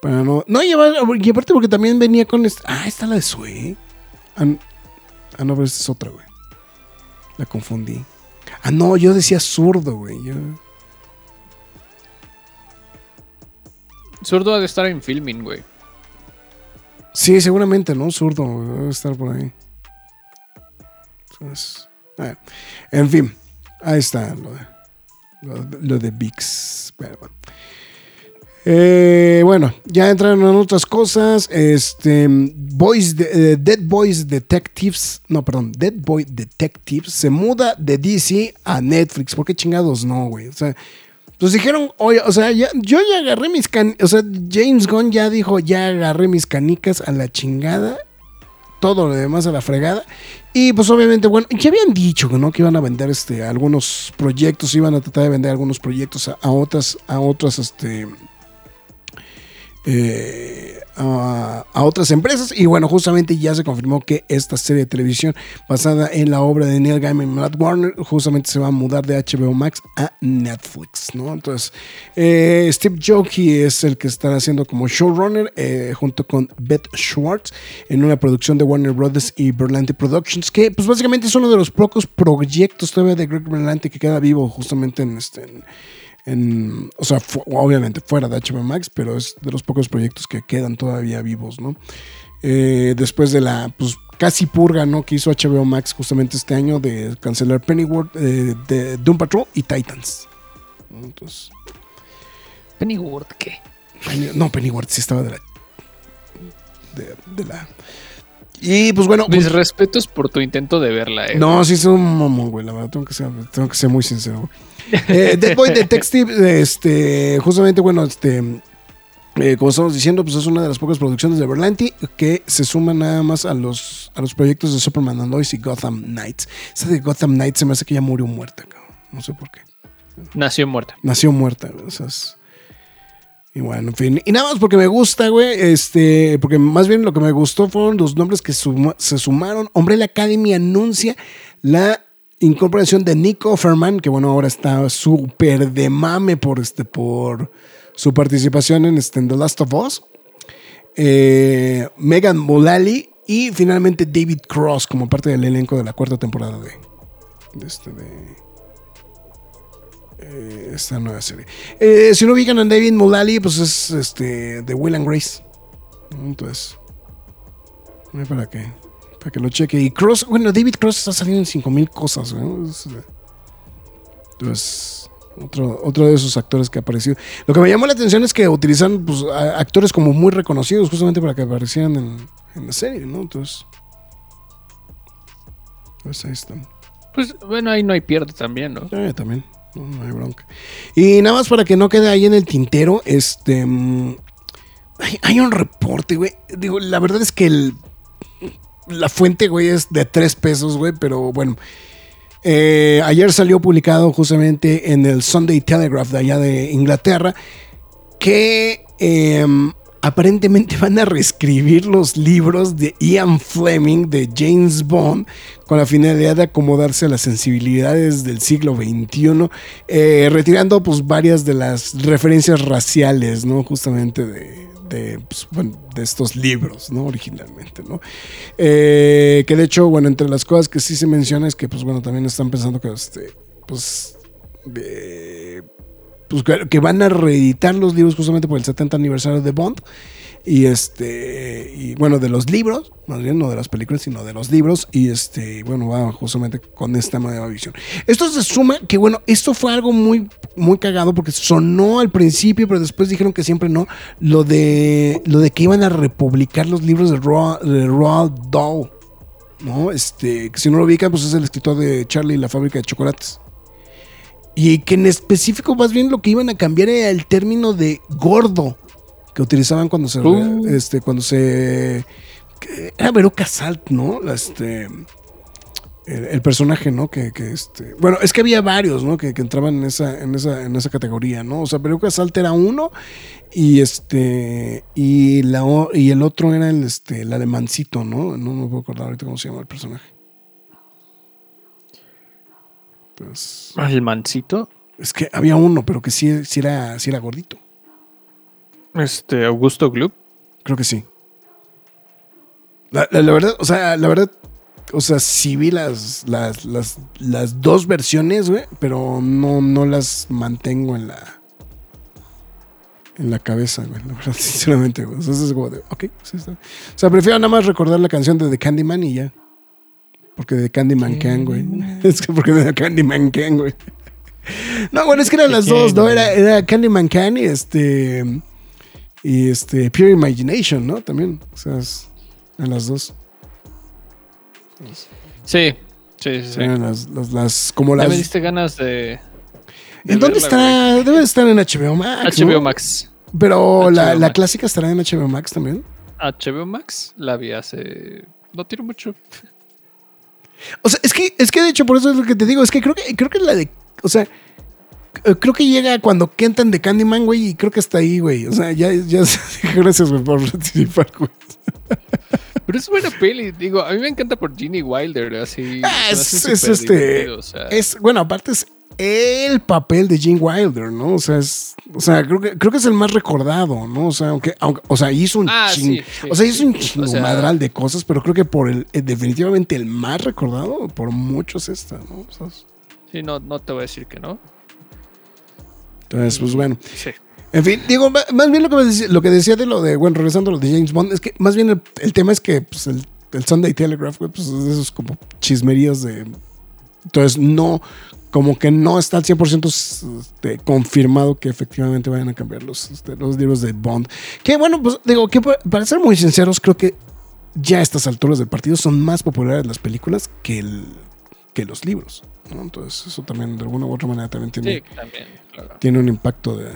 Para no. No, y aparte- porque también venía con. este- ah, está la de Sue. Ah, ah, no, pero esta es otra, güey. La confundí. Ah, no, yo decía zurdo, güey. Yo... Zurdo ha de estar en filming, güey. Sí, seguramente, ¿no? Zurdo, debe estar por ahí. Entonces, bueno. en fin, ahí está lo de, lo, de- VIX. Bueno. Eh, bueno, ya entraron en otras cosas. Este, Boys eh, Dead Boys Detectives, no, perdón, Dead Boy Detectives se muda de DC a Netflix. ¿Por qué chingados no, güey? O sea, pues dijeron, oye, o sea, ya- yo ya agarré mis canicas, o sea, James Gunn ya dijo, ya agarré mis canicas a la chingada, todo lo demás a la fregada. Y pues obviamente, bueno, ya habían dicho, ¿no? Que iban a vender este, algunos proyectos, iban a tratar de vender algunos proyectos a, a otras, a otras, este, eh, a, otras empresas. Y bueno, justamente ya se confirmó que esta serie de televisión basada en la obra de Neil Gaiman y Matt Warner justamente se va a mudar de HBO Max a Netflix, ¿no? Entonces, eh, Steve Jockey es el que está haciendo como showrunner eh, junto con Beth Schwartz en una producción de Warner Brothers y Berlanti Productions, que pues básicamente es uno de los pocos proyectos todavía de Greg Berlanti que queda vivo justamente en este... en- o sea, fu- obviamente fuera de HBO Max, pero es de los pocos proyectos que quedan todavía vivos, ¿no? Eh, después de la pues, casi purga, ¿no? Que hizo HBO Max justamente este año de cancelar Pennyworth, eh, de Doom Patrol y Titans. Entonces, Pennyworth, ¿qué? Penny- no, Pennyworth sí estaba de la. De, de la. Y pues bueno. Mis pues- respetos por tu intento de verla, eh. no, sí, son un mamón, güey. La verdad, tengo que ser, tengo que ser muy sincero. güey. Eh, Dead Boy Detective, este, justamente, bueno, este, eh, como estamos diciendo, pues es una de las pocas producciones de Berlanti que se suma nada más a los, a los proyectos de Superman and Lois y Gotham Knights. Esa de Gotham Knights se me hace que ya murió muerta, cabrón. No sé por qué. Nació muerta. Nació muerta, güey. o sea, es- Y bueno, en fin. Y nada más porque me gusta, güey. Este, porque más bien lo que me gustó fueron los nombres que suma- se sumaron. Umbrella Academy anuncia la incorporación de Nick Offerman, que bueno, ahora está súper de mame por este, por su participación en, este, The Last of Us. Eh, Megan Mullally y finalmente David Cross como parte del elenco de la cuarta temporada de, de este de eh, esta nueva serie. Eh, si no ubican a David Mullally, pues es este de Will and Grace. Entonces, para que para que lo cheque. Y Cross, bueno, David Cross está saliendo en 5000 cosas, ¿no? Es, eh, Entonces, otro, otro de esos actores que ha aparecido. Lo que me llamó la atención es que utilizan pues, actores como muy reconocidos justamente para que aparecieran en, en la serie, ¿no? Entonces, pues ahí están. Pues bueno, ahí no hay pierde también, ¿no? Eh, también, no, no hay bronca. Y nada más para que no quede ahí en el tintero, este. mm, Hay, hay un reporte, güey. Digo, la verdad es que el. La fuente, güey, es de tres pesos, güey, pero bueno. Eh, ayer salió publicado justamente en el Sunday Telegraph de allá de Inglaterra que em, aparentemente van a reescribir los libros de Ian Fleming de James Bond con la finalidad de acomodarse a las sensibilidades del siglo XXI, eh, retirando pues varias de las referencias raciales, ¿no? Justamente de, de, pues, de estos libros, ¿no? Originalmente, ¿no? Eh, que de hecho, bueno, entre las cosas que sí se menciona es que, pues bueno, también están pensando que, este, pues, pues que, van a reeditar los libros justamente por el 70 aniversario de Bond. Y este, y bueno, de los libros, más bien no de las películas, sino de los libros. Y este, bueno, va justamente con esta nueva visión. Esto se suma que, bueno, esto fue algo muy, muy cagado porque sonó al principio, pero después dijeron que siempre no. Lo de, lo de que iban a republicar los libros de Roald, Dahl. ¿no? Este, si no lo ubican, pues es el escritor de Charlie y la fábrica de chocolates. Y que en específico, más bien lo que iban a cambiar era el término de gordo que utilizaban cuando se. Uh. Este, cuando se. Era Veruca Salt, ¿no? Este. El, personaje, ¿no? Que, este. Bueno, es que había varios, ¿no? Que, entraban en esa, en esa, en esa categoría, ¿no? O sea, Veruca Salt era uno. Y este. Y la y el otro era el este. El alemancito, ¿no? No me puedo acordar ahorita cómo se llama el personaje. Pues, ¿El mancito? Es que había uno, pero que sí, era, sí era gordito. Este, Augusto Gloop. Creo que sí. La, verdad, o sea, la verdad, o sea, sí vi las, las, las, dos versiones, güey, pero no, no las mantengo en la en la cabeza, güey, la verdad, sinceramente, güey. O sea, es como de, ok, sí está. O sea, prefiero nada más recordar la canción de The Candyman y ya. Porque de Candyman Can, güey. Es que porque de Candyman Can, güey. No, bueno, es que eran las dos, ¿no? Era, era Candyman Can y este. Y este. Pure Imagination, ¿no? También. O sea, en las dos. Sí, sí, sí. Eran las, las, como las. Ya me diste ganas de. ¿En dónde estará? Debe estar en HBO Max. HBO Max. Pero la, la clásica estará en HBO Max también. HBO Max la vi hace. No tiro mucho. O sea, es que, es que de hecho, por eso es lo que te digo, es que creo que, creo que la de. O sea, creo que llega cuando cantan de Candyman, güey, y creo que está ahí, güey. O sea, ya, ya gracias, güey, por participar, güey. Pero es buena peli, digo, a mí me encanta por Ginny Wilder, así. Ah, es, es este. Es, bueno, aparte es el papel de Gene Wilder, ¿no? O sea, es, o sea, creo que, creo que es el más recordado, ¿no? O sea, aunque, aunque o sea, hizo un ah, o sea, hizo un chingo de cosas, pero creo que por el, eh, definitivamente el más recordado, por muchos esta, ¿no? sí, no, no te voy a decir que no. Entonces, pues bueno. Sí. En fin, digo, más bien lo que, decía, lo que decía de lo de, bueno, regresando a lo de James Bond, es que más bien el, tema es que pues, el, el Sunday Telegraph, pues esos como chismeríos de... Entonces, no, como que no está al 100% este, confirmado que efectivamente vayan a cambiar los, este, los libros de Bond. Que bueno, pues digo, que para ser muy sinceros, creo que ya a estas alturas del partido son más populares las películas que, el, que los libros. Entonces, eso también de alguna u otra manera también tiene, tiene un impacto de,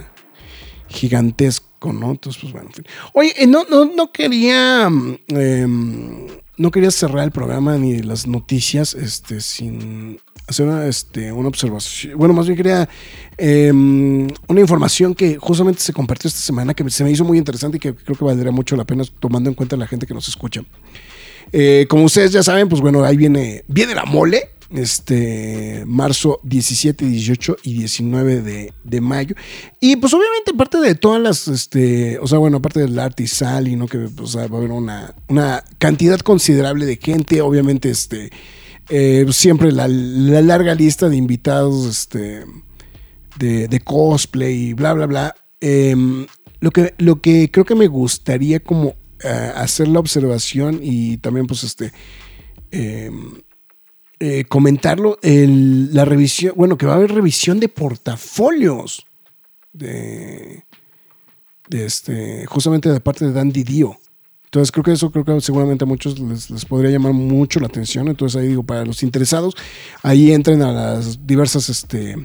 gigantesco, ¿no? Entonces, pues bueno, en fin. Oye, eh, no, no, no quería. Em, no quería cerrar el programa ni las noticias este, sin hacer una, este, una observación. Bueno, más bien quería em, una información que justamente se compartió esta semana que se me hizo muy interesante y que creo que valdría mucho la pena tomando en cuenta la gente que nos escucha. Eh, como ustedes ya saben, pues bueno, ahí viene, viene la mole este marzo 17, 18 y 19 de, mayo. Y pues obviamente parte de todas las, este, o sea, bueno, aparte del arte y sal y no que va a haber una, una cantidad considerable de gente, obviamente, este, eh, siempre la, larga lista de invitados, este, de, cosplay y bla, bla, bla. Em, lo, que, lo que creo que me gustaría como eh, hacer la observación y también pues este... Eh, comentarlo, la revisión, bueno, que va a haber revisión de portafolios de, este, justamente de parte de Dandy Dio. Entonces creo que eso creo que seguramente a muchos les, podría llamar mucho la atención. Entonces ahí digo, para los interesados, ahí entren a las diversas este,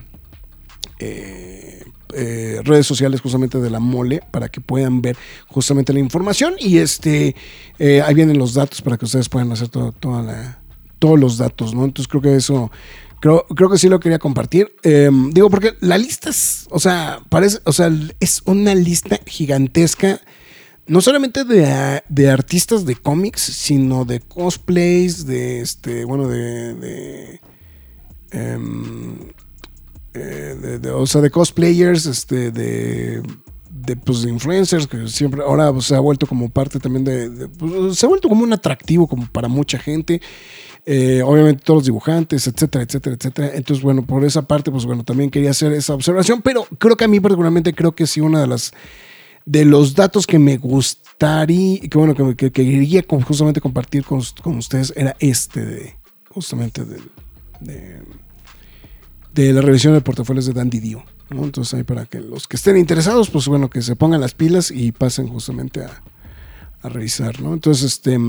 eh, eh, redes sociales justamente de la mole para que puedan ver justamente la información y este eh, ahí vienen los datos para que ustedes puedan hacer toda la, todos los datos, ¿no? Entonces creo que eso creo, creo que sí lo quería compartir. Em, digo porque la lista es, o sea, parece, o sea, es una lista gigantesca no solamente de, de, artistas de cómics, sino de cosplays, de este, bueno, de, de em, eh, de, o sea, de cosplayers, este, de, de, pues, influencers, que siempre ahora se ha vuelto como parte también de, pues, se ha vuelto como un atractivo como para mucha gente. Eh, obviamente todos los dibujantes, etcétera, etcétera, etcétera. Entonces, bueno, por esa parte, pues bueno, también quería hacer esa observación, pero creo que a mí particularmente creo que sí una de las de los datos que me gustaría, que bueno, que, quería justamente compartir con, con, ustedes era este de, justamente de, de, la revisión de portafolios de Dandy Entonces ahí para que los que estén interesados, pues bueno, que se pongan las pilas y pasen justamente a, a revisar, ¿no? Entonces, este...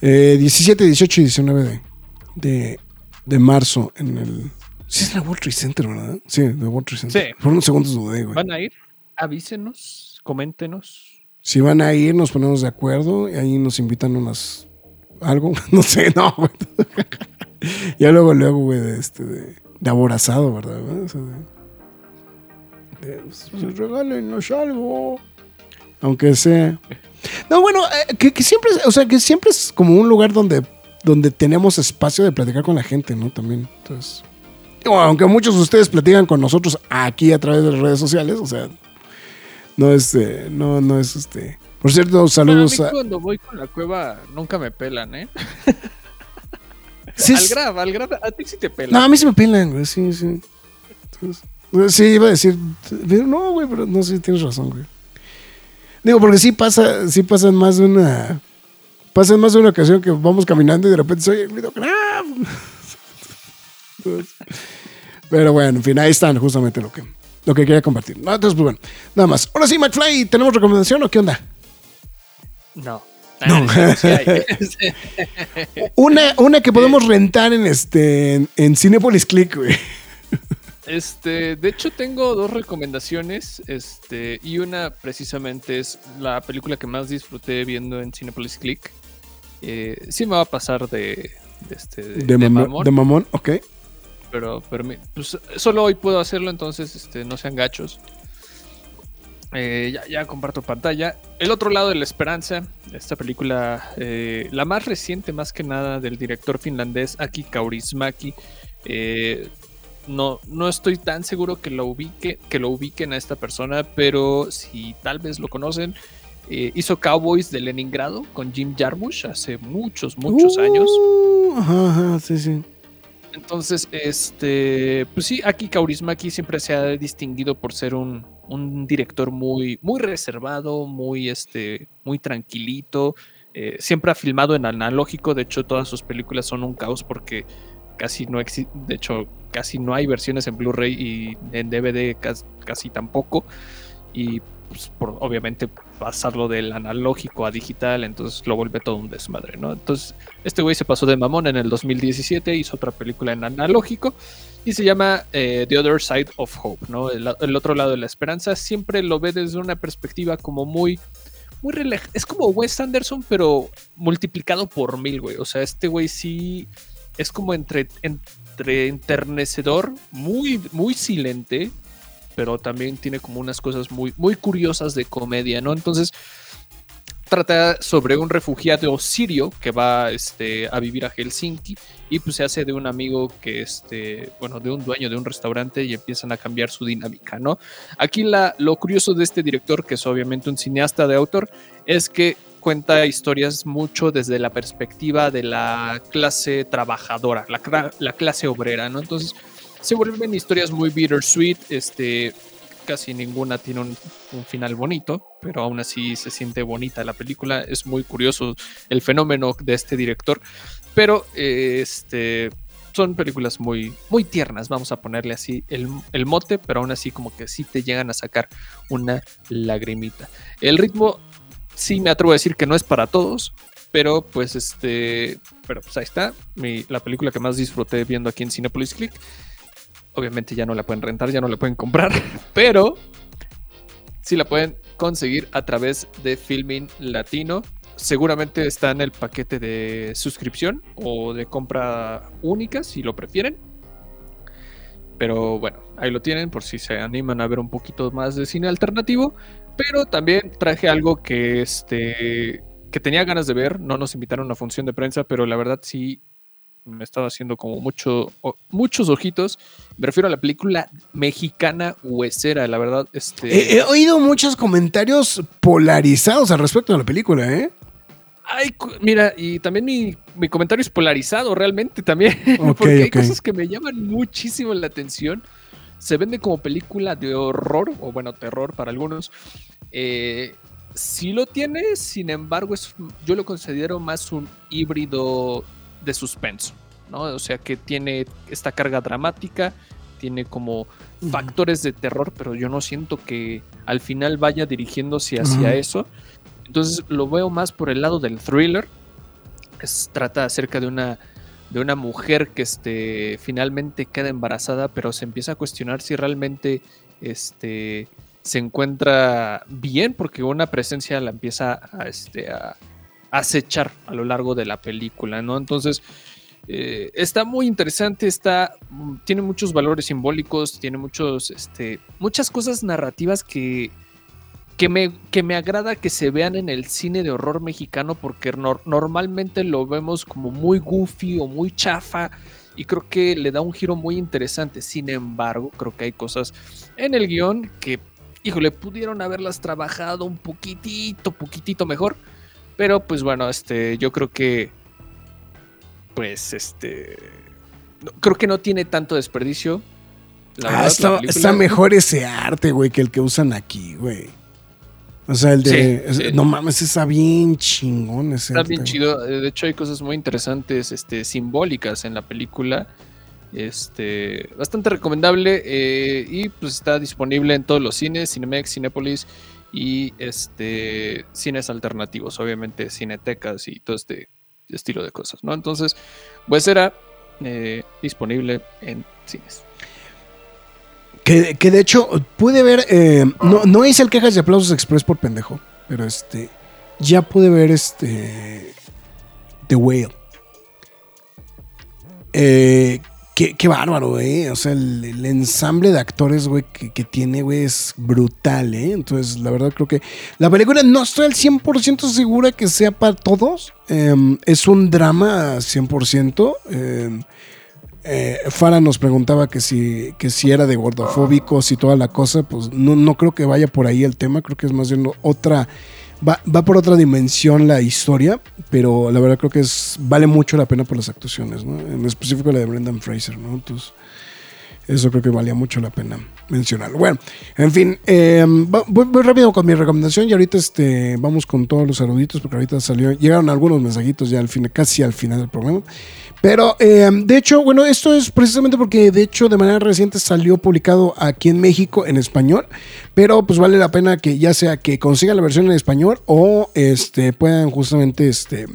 17, 18 y 19 de, de, de marzo en el... Sí, es la World Trade Center, ¿verdad? Sí, de World Trade Center. Sí. Por unos segundos dudé, güey. ¿Van a ir? avísenos, coméntenos. Si van a ir, nos ponemos de acuerdo y ahí nos invitan unas. algo, no sé, no, güey. ya luego, luego, güey, de este, de, de aborazado, ¿verdad? O sea, de, de, pues, regálenos algo. Aunque sea. No, bueno, eh, que, que, siempre, o sea, que siempre es como un lugar donde, donde tenemos espacio de platicar con la gente, ¿no? También. Entonces. Aunque muchos de ustedes platican con nosotros aquí a través de las redes sociales, o sea, no es, este, no, no es este. Por cierto, saludos a, Cuando voy con la cueva, nunca me pelan, ¿eh? Sí, al grab, al grab, a ti sí te pelan. No, a mí sí me pelan, güey, sí, sí. Entonces, sí, iba a decir, no, güey, pero no sé, tienes razón, güey. Digo, porque sí pasa, sí pasan más de una. Pasan más de una ocasión que vamos caminando y de repente soy el grito, grab. pero bueno, en fin, ahí están justamente lo que lo que quería compartir. Entonces, pues bueno, nada más. Ahora sí, McFly, ¿tenemos recomendación o qué onda? No. No. una, una que podemos rentar en este en, Cinepolis Click, güey. Este, de hecho tengo dos recomendaciones, este, y una precisamente es la película que más disfruté viendo en Cinepolis Click. Eh, sí me va a pasar de, de, este, de, mamón. De mamón, ok pero, pero pues, solo hoy puedo hacerlo, entonces este, no sean gachos. Eh, ya, comparto pantalla. El otro lado de la esperanza, esta película, eh, la más reciente más que nada del director finlandés Aki Kaurismäki. Eh, no, no estoy tan seguro que lo, ubique, que lo ubiquen a esta persona, pero si tal vez lo conocen, hizo Cowboys de Leningrado con Jim Jarmusch hace muchos, muchos años. Uh, ajá, sí, sí. Entonces, este, pues sí, Aki Kaurismaki siempre se ha distinguido por ser un, director muy, muy reservado, muy, este, muy tranquilito. Eh, siempre ha filmado en analógico, de hecho todas sus películas son un caos porque casi no existe, de hecho casi no hay versiones en Blu-ray y en DVD casi, casi tampoco. Y pues, por, obviamente pasarlo del analógico a digital, entonces lo vuelve todo un desmadre, ¿no? Entonces, este güey se pasó de mamón en el 2017, hizo otra película en analógico y se llama eh, The Other Side of Hope, ¿no? El, otro lado de la esperanza, siempre lo ve desde una perspectiva como muy... Muy es como Wes Anderson, pero multiplicado por mil, güey. O sea, este güey sí es como entre, entre enternecedor, muy, muy silente, pero también tiene como unas cosas muy, muy curiosas de comedia, ¿no? Entonces, trata sobre un refugiado sirio que va este, a vivir a Helsinki y pues se hace de un amigo que, este, bueno, de un dueño de un restaurante y empiezan a cambiar su dinámica, ¿no? Aquí la, lo curioso de este director, que es obviamente un cineasta de autor, es que cuenta historias mucho desde la perspectiva de la clase trabajadora, la, la clase obrera, ¿no? Entonces, se vuelven historias muy bittersweet, este, casi ninguna tiene un, final bonito, pero aún así se siente bonita la película, es muy curioso el fenómeno de este director, pero este son películas muy, muy tiernas, vamos a ponerle así el, el, mote, pero aún así como que sí te llegan a sacar una lagrimita. El ritmo, sí me atrevo a decir que no es para todos, pero pues este, pero pues ahí está, la película que más disfruté viendo aquí en Cinepolis Click. Obviamente ya no la pueden rentar, ya no la pueden comprar, pero sí la pueden conseguir a través de Filming Latino. Seguramente está en el paquete de suscripción o de compra única si lo prefieren. Pero bueno, ahí lo tienen por si se animan a ver un poquito más de cine alternativo. Pero también traje algo que este que tenía ganas de ver. No nos invitaron a una función de prensa, pero la verdad sí me estaba haciendo como mucho, muchos ojitos. Me refiero a la película mexicana Huesera, la verdad. Este... He, oído muchos comentarios polarizados al respecto de la película, ¿eh? Ay, mira, y también mi, comentario es polarizado realmente también, porque hay cosas que me llaman muchísimo la atención. Se vende como película de horror, o bueno, terror para algunos. Eh, sí lo tiene, sin embargo, es, yo lo considero más un híbrido de suspenso, ¿no? O sea que tiene esta carga dramática, tiene como factores de terror, pero yo no siento que al final vaya dirigiéndose hacia eso. Entonces lo veo más por el lado del thriller. Es, trata acerca de una, de una mujer que este, finalmente queda embarazada, pero se empieza a cuestionar si realmente este, se encuentra bien, porque una presencia la empieza a, este, a, acechar a lo largo de la película, ¿no? Entonces, eh, está muy interesante, está, tiene muchos valores simbólicos, tiene muchos, este, muchas cosas narrativas que, que, me, que me agrada que se vean en el cine de horror mexicano porque normalmente lo vemos como muy goofy o muy chafa y creo que le da un giro muy interesante. Sin embargo, creo que hay cosas en el guion que, híjole, pudieron haberlas trabajado un poquitito, poquitito mejor pero pues bueno, este, yo creo que, pues, este, creo que no tiene tanto desperdicio. ah, está, mejor ese arte, güey, que el que usan aquí, güey. O sea, el de. No mames, está bien chingón ese. Está bien chido. De hecho, hay cosas muy interesantes, este, simbólicas en la película. Este, bastante recomendable. Eh, y pues está disponible en todos los cines: Cinemex, Cinepolis y este cines alternativos, obviamente cinetecas y todo este estilo de cosas, ¿no? Entonces, pues era eh, disponible en cines. Que, de hecho pude ver, eh, no, no hice el quejas de aplausos express por pendejo, pero este, ya pude ver este The Whale. Eh, Qué, bárbaro, ¿eh? O sea, el, ensamble de actores, güey, que, tiene, güey, es brutal, ¿eh? Entonces, la verdad creo que la película no estoy al 100% segura que sea para todos. Em, es un drama 100%. Eh, Farah nos preguntaba que si, que si era de gordofóbicos y toda la cosa. Pues no, no creo que vaya por ahí el tema. Creo que es más bien otra Va, por otra dimensión la historia, pero la verdad creo que es vale mucho la pena por las actuaciones, ¿no? En específico la de Brendan Fraser, ¿no? Entonces, eso creo que valía mucho la pena mencionarlo. Bueno, en fin, eh, voy, rápido con mi recomendación y ahorita este, vamos con todos los saluditos porque ahorita salió, llegaron algunos mensajitos ya al fin, casi al final del programa. Pero eh, de hecho, bueno, esto es precisamente porque de hecho de manera reciente salió publicado aquí en México en español, pero pues vale la pena que ya sea que consigan la versión en español o este puedan justamente este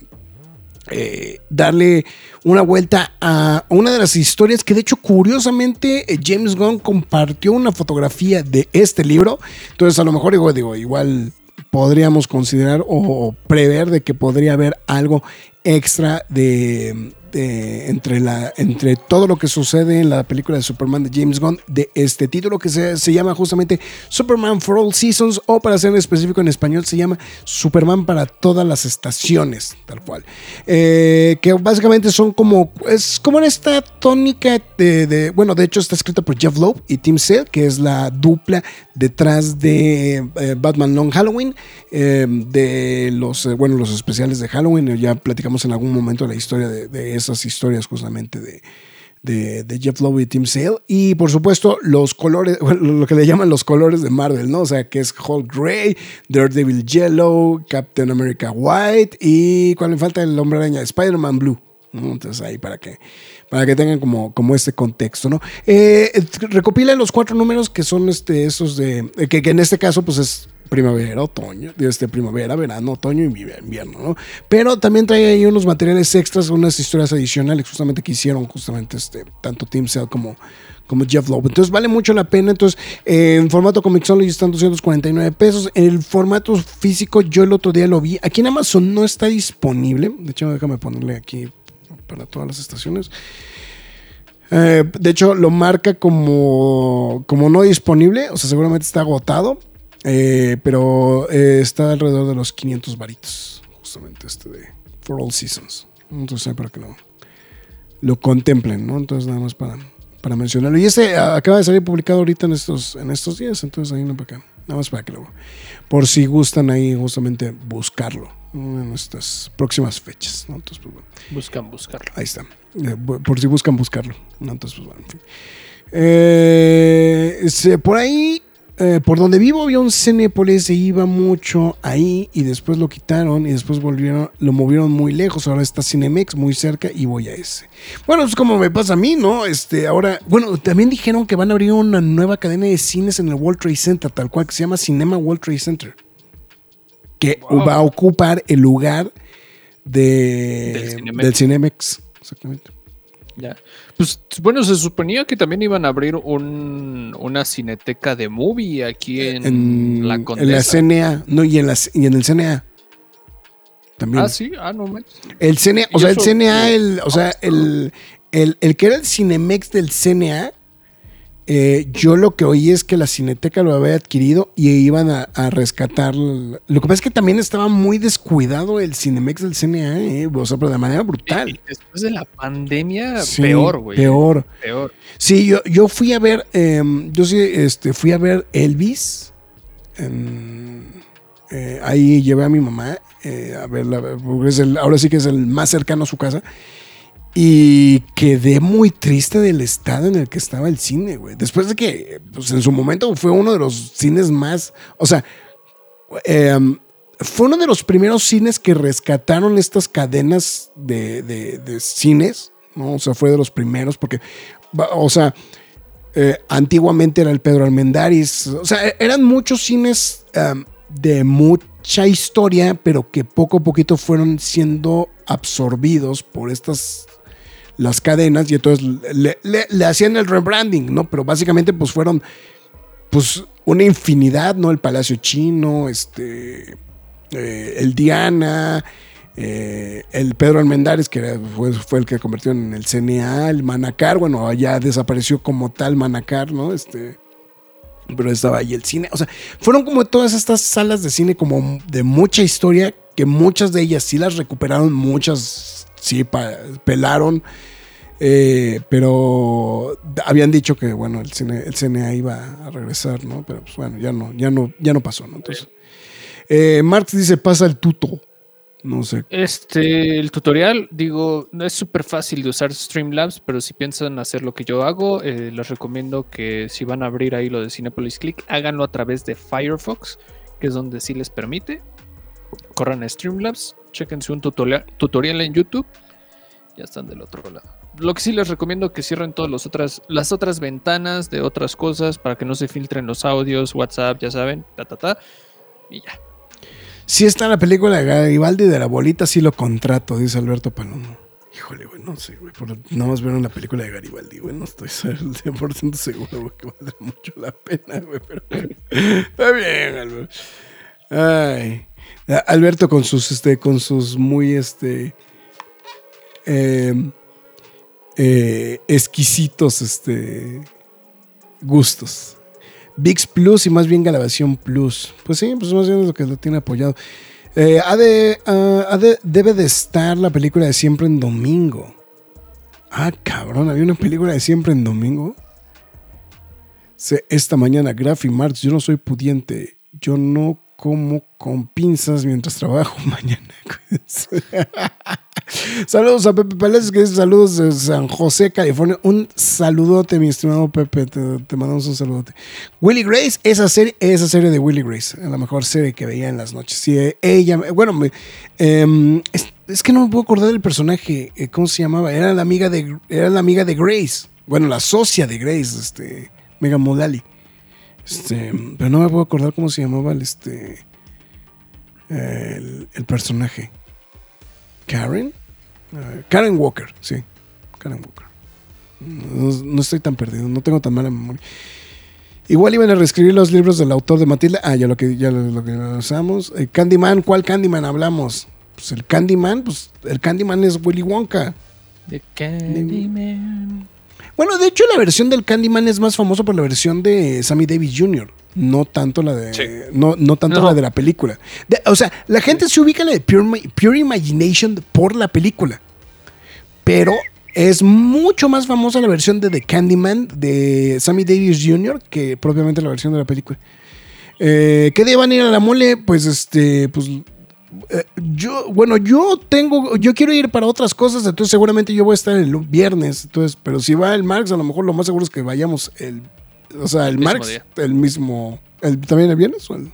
eh, darle una vuelta a una de las historias que de hecho curiosamente eh, James Gunn compartió una fotografía de este libro, entonces a lo mejor digo, digo igual podríamos considerar o prever de que podría haber algo extra de entre, la, entre todo lo que sucede en la película de Superman de James Gunn, de este título que se, se llama justamente Superman for All Seasons, o para ser específico en español, se llama Superman para todas las estaciones, tal cual. Eh, que básicamente son como, es como en esta tónica de, bueno, de hecho está escrito por Jeff Loeb y Tim Sale, que es la dupla detrás de eh, Batman Long Halloween, eh, de los, bueno, los especiales de Halloween, ya platicamos en algún momento la historia de, de esas historias justamente de, de, Jeff Lowe y Tim Sale. Y por supuesto, los colores, lo que le llaman los colores de Marvel, ¿no? O sea, que es Hulk Grey, Daredevil Yellow, Captain America White y cuál le falta el hombre araña, Spider-Man Blue. Entonces ahí para que, para que tengan como, como este contexto, ¿no? Eh, recopila los cuatro números que son este, esos de, que, que en este caso pues es primavera, otoño, este, primavera, verano, otoño y invierno, ¿no? Pero también trae ahí unos materiales extras, unas historias adicionales justamente que hicieron justamente este, tanto Tim Cell como, como Jeff Loeb. Entonces vale mucho la pena. Entonces, en formato Comixology están 249 pesos. En el formato físico, yo el otro día lo vi. Aquí en Amazon no está disponible. De hecho, déjame ponerle aquí para todas las estaciones. Eh, de hecho, lo marca como, como no disponible. O sea, seguramente está agotado. Eh, pero eh, está alrededor de los 500 varitos. Justamente este de For All Seasons. Entonces, para que lo, lo contemplen, ¿no? Entonces, nada más para, para mencionarlo. Y este acaba de salir publicado ahorita en estos, en estos días. Entonces, ahí no para acá. Nada más para que lo. Por si gustan ahí, justamente buscarlo en estas próximas fechas. ¿no? Entonces, pues, bueno. Buscan buscarlo. Ahí está. Eh, por si buscan buscarlo. ¿no? Entonces, pues, bueno, en fin. Eh, por ahí, eh, por donde vivo, había un Cinépolis, se iba mucho ahí y después lo quitaron y después volvieron, lo movieron muy lejos. Ahora está Cinemex muy cerca y voy a ese. Bueno, es como me pasa a mí, ¿no? Este, ahora, bueno, también dijeron que van a abrir una nueva cadena de cines en el World Trade Center, tal cual que se llama Cinema World Trade Center. Que Wow. va a ocupar el lugar de, Del Cinemex. del Cinemex. Exactamente. Ya. Pues bueno, se suponía que también iban a abrir un, una cineteca de movie aquí en, en, la en Condesa. CNA, no, y en, la, y en el CNA. También. Ah, sí, ah, no. El CNA, o sea, el CNA, el, o sea, el, el, el que era el Cinemex del CNA, eh, yo lo que oí es que la Cineteca lo había adquirido y iban a, a rescatar. Lo que pasa es que también estaba muy descuidado el Cinemex del CNA, eh, o sea, pero de manera Y brutal. después de la pandemia, Sí, peor, güey. Peor. Peor. Sí, yo, yo fui a ver, eh, yo sí, este, fui a ver Elvis. en- eh, ahí llevé a mi mamá eh, a verla, porque es el- ahora sí que es el más cercano a su casa. Y quedé muy triste del estado en el que estaba el cine, güey. Después de que, pues en su momento fue uno de los cines más, o sea, eh, fue uno de los primeros cines que rescataron estas cadenas de, de- cines, ¿no? O sea, fue de los primeros porque, o sea, eh, antiguamente era el Pedro Almendaris, o sea, e- eran muchos cines um, de mucha historia, pero que poco a poquito fueron siendo absorbidos por estas las cadenas y entonces le, hacían el rebranding, ¿no? Pero básicamente pues fueron pues una infinidad, ¿no? El Palacio Chino, este, eh, el Diana, eh, el Pedro Almendares, que fue el que convirtió en el CNA, el Manacar, bueno, ya desapareció como tal Manacar, ¿no? Este, pero estaba ahí el cine, o sea, fueron como todas estas salas de cine como de mucha historia, que muchas de ellas sí las recuperaron, muchas sí pelaron, eh, pero habían dicho que bueno el cine el CNA iba a regresar no pero pues bueno ya no ya no ya no pasó no entonces eh, Marx dice pasa el tuto no sé. Este, el tutorial, digo, no es súper fácil de usar Streamlabs, pero si piensan hacer lo que yo hago, eh, les recomiendo que si van a abrir ahí lo de Cinepolis Click, háganlo a través de Firefox, que es donde sí les permite. Corran a Streamlabs, chequense un tutorial, tutorial en YouTube, ya están del otro lado. Lo que sí les recomiendo que cierren todas las otras, las otras ventanas de otras cosas para que no se filtren los audios, WhatsApp, ya saben, ta ta ta, y ya. si está la película de Garibaldi de la bolita sí lo contrato dice Alberto Palomo Híjole, güey, no sé, güey. Por, nada más ver una película de Garibaldi, güey. No estoy 100% seguro, güey, que vale mucho la pena, güey. Pero está bien, Alberto. Ay. Alberto con sus, este, con sus muy, este, eh, eh, exquisitos, este, gustos. VIX Plus y más bien Grabación Plus. Pues sí, pues más bien es lo que lo tiene apoyado. Eh, de, ha de- debe de estar la película de Siempre en Domingo. Ah, cabrón, había una película de Siempre en Domingo. Esta mañana, Graf y Marx, yo no soy pudiente. Yo no como con pinzas mientras trabajo mañana. Saludos a Pepe Palacios, que dice saludos de San José, California. Un saludote, mi estimado Pepe. Te, mandamos un saludote. Willy Grace, esa serie, esa serie de Willy Grace, la mejor serie que veía en las noches. Sí, ella, bueno, em, es, es que no me puedo acordar del personaje, eh, ¿cómo se llamaba? Era la amiga de, era la amiga de Grace. Bueno, la socia de Grace, este, Megan Mullally. Este, pero no me puedo acordar cómo se llamaba el, este, el, el personaje. Karen, Eh, Karen Walker, sí, Karen Walker. No, no estoy tan perdido, no tengo tan mala memoria. Igual iban a reescribir los libros del autor de Matilda. Ah, ya lo que ya lo, lo que usamos. Eh, Candyman, ¿cuál Candyman hablamos? Pues el Candyman, pues el Candyman es Willy Wonka. The Candyman. Bueno, de hecho la versión del Candyman es más famosa por la versión de Sammy Davis Jr. No tanto la de Sí. no, no tanto No. la de la película. De- o sea, la gente se ubica en la de Pure, Pure Imagination por la película. Pero es mucho más famosa la versión de The Candyman de Sammy Davis Jr. que propiamente la versión de la película. Eh, ¿Qué día van a ir a la mole? Pues este, pues eh, yo, bueno, yo tengo, yo quiero ir para otras cosas, entonces seguramente yo voy a estar el viernes, entonces, pero si va el Marx, a lo mejor lo más seguro es que vayamos el, o sea, el, mismo Marx, día. el mismo, el, también el viernes o el-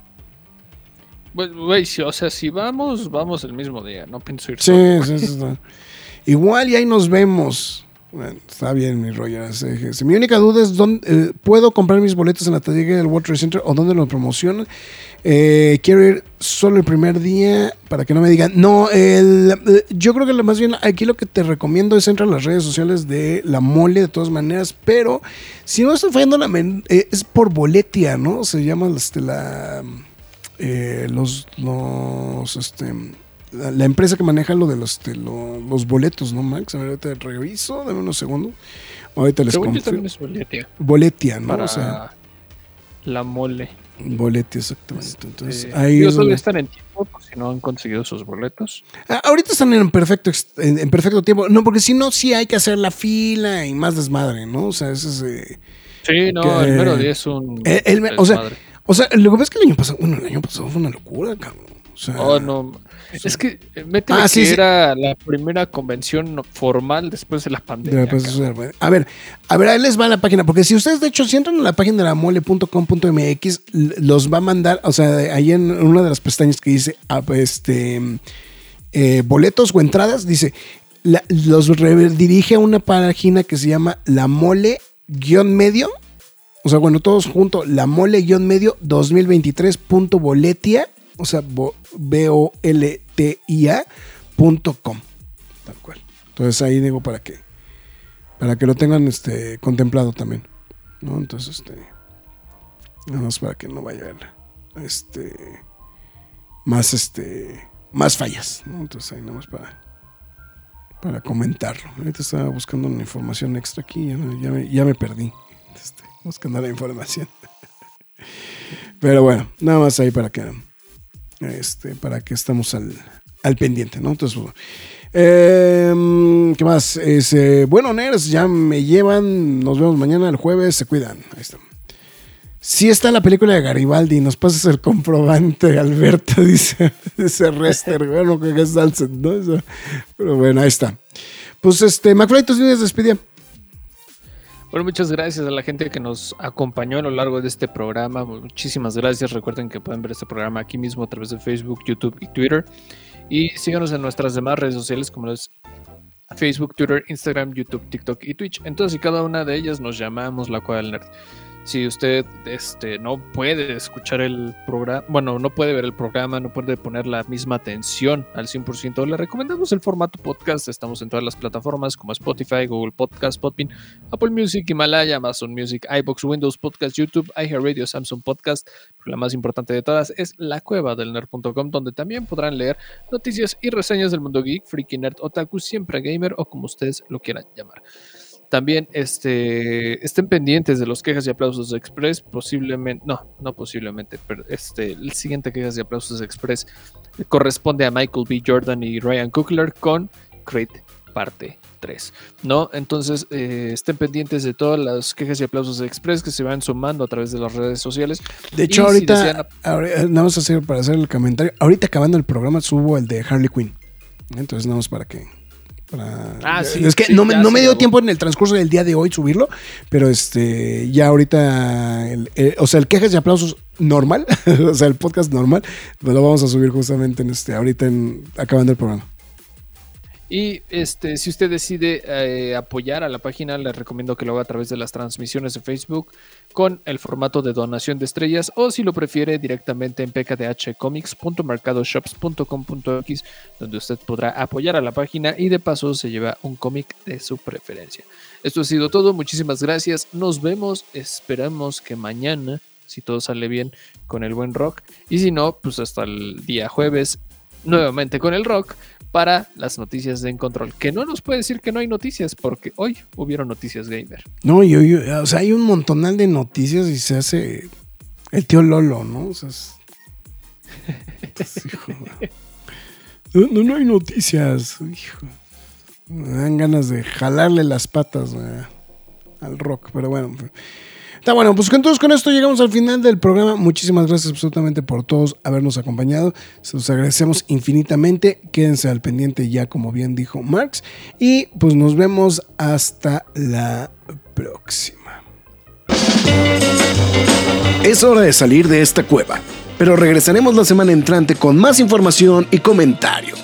Güey, güey, si- o sea, si vamos, vamos el mismo día. No pienso ir Sí, solo. sí, sí, sí. Igual y ahí nos vemos. Bueno, está bien, mi Roger. Mi única duda es dónde eh, puedo comprar mis boletos en la taquilla del World Center o dónde lo promocionan. Eh, quiero ir solo el primer día para que no me digan. No, el, eh, yo creo que más bien aquí lo que te recomiendo es entrar a las redes sociales de la mole de todas maneras, pero si no estoy fallando la eh, es por boletia, ¿no? Se llama este, la los los este la, la empresa que maneja lo de los este, lo- los boletos, ¿no, Max? A ver, ahorita reviso, dame unos segundos. Ahorita les Según yo confirmo. también es boletia Boletia, ¿no? para O sea, la mole. boletia, exactamente. Entonces, Eh, ahí solo donde- están en tiempo por si no han conseguido sus boletos. Ah, ahorita están en perfecto, en, en perfecto tiempo. No, porque si no, sí hay que hacer la fila y más desmadre, ¿no? O sea, ese es. eh, Sí, no, Que- el mero día es un. el- el me- o sea, o sea, lo que pasa es que el año pasado, bueno, el año pasado fue una locura, cabrón. O sea, Oh, no. Es que eh, métele Ah, sí, que sí. era la primera convención formal después de la De pandemia. bueno. A ver, a ver, ahí les va la página, porque si ustedes de hecho si entran a la página de la mole.com.mx, los va a mandar, o sea, ahí en una de las pestañas que dice ah, este eh, boletos o entradas, dice, la- los redirige a una página que se llama la mole-medio, o sea, bueno, todos juntos, la mole-medio 2023.boletia, o sea, bo- B-O-L-T-I-A punto com, tal cual. Entonces ahí digo para que para que lo tengan este contemplado también, ¿no? Entonces este nada más para que no vaya a este más este más fallas, ¿no? Entonces ahí nada más para para comentarlo. Ahorita estaba buscando una información extra aquí, ya, ya me perdí. Este, buscando la información. Pero bueno, nada más ahí para que este, para que estamos al, al pendiente, ¿no? Entonces. Em, ¿qué más? Es, eh, bueno, nerds, ya me llevan. Nos vemos mañana, el jueves. Se cuidan. Ahí está. Sí está la película de Garibaldi. Nos pasas el comprobante, Alberto, dice, dice Rester. Bueno, que es Dalsen, ¿no? Pero bueno, ahí está. Pues este, McFly, tus líneas de despedida. Bueno, muchas gracias a la gente que nos acompañó a lo largo de este programa. Muchísimas gracias. Recuerden que pueden ver este programa aquí mismo a través de Facebook, YouTube y Twitter. Y síganos en nuestras demás redes sociales como es Facebook, Twitter, Instagram, YouTube, TikTok y Twitch. En todas y cada una de ellas nos llamamos La Cueva del Nerd. Si usted este, no puede escuchar el programa, bueno, no puede ver el programa, no puede poner la misma atención al 100%, le recomendamos el formato podcast. Estamos en todas las plataformas como Spotify, Google Podcast, Podbean, Apple Music, Himalaya, Amazon Music, iBox, Windows Podcast, YouTube, iHeartRadio, Samsung Podcast. La más importante de todas es la cueva del nerd.com, donde también podrán leer noticias y reseñas del mundo geek, freaky nerd, otaku, siempre gamer o como ustedes lo quieran llamar. También este, estén pendientes de los quejas y aplausos de Express, posiblemente, no, no posiblemente, pero este, el siguiente quejas y aplausos de Express corresponde a Michael B. Jordan y Ryan Coogler con Crate parte 3, ¿no? Entonces, eh, estén pendientes de todas las quejas y aplausos de Express que se van sumando a través de las redes sociales. De Y hecho, si ahorita, desean- ahora- eh, nada más hacer, para hacer el comentario. Ahorita acabando el programa subo el de Harley Quinn. Entonces, nada más para que. Para- Ah, sí, es que sí, no, me, no me dio tiempo en el transcurso del día de hoy subirlo, pero este ya ahorita, el- eh, o sea, el quejas y aplausos normal, o sea, el podcast normal, pues lo vamos a subir justamente en este, ahorita en, acabando el programa. Y este, si usted decide eh, apoyar a la página, le recomiendo que lo haga a través de las transmisiones de Facebook con el formato de donación de estrellas o si lo prefiere directamente en pkdhcomics.mercadoshops.com.x donde usted podrá apoyar a la página y de paso se lleva un cómic de su preferencia. Esto ha sido todo, muchísimas gracias, nos vemos, esperamos que mañana, si todo sale bien, con el buen rock. Y si no, pues hasta el día jueves nuevamente con el rock para las noticias de En Control. Que no nos puede decir que no hay noticias, porque hoy hubieron noticias gamer. No, yo, o sea, hay un montonal de noticias y se hace el tío Lolo, ¿no? O sea, no, no, hay noticias, hijo. Me dan ganas de jalarle las patas al rock, pero bueno. Está bueno, pues entonces con esto llegamos al final del programa. Muchísimas gracias absolutamente por todos habernos acompañado. Se los agradecemos infinitamente. Quédense al pendiente ya, como bien dijo Marx. Y pues nos vemos hasta la próxima. Es hora de salir de esta cueva, pero regresaremos la semana entrante con más información y comentarios.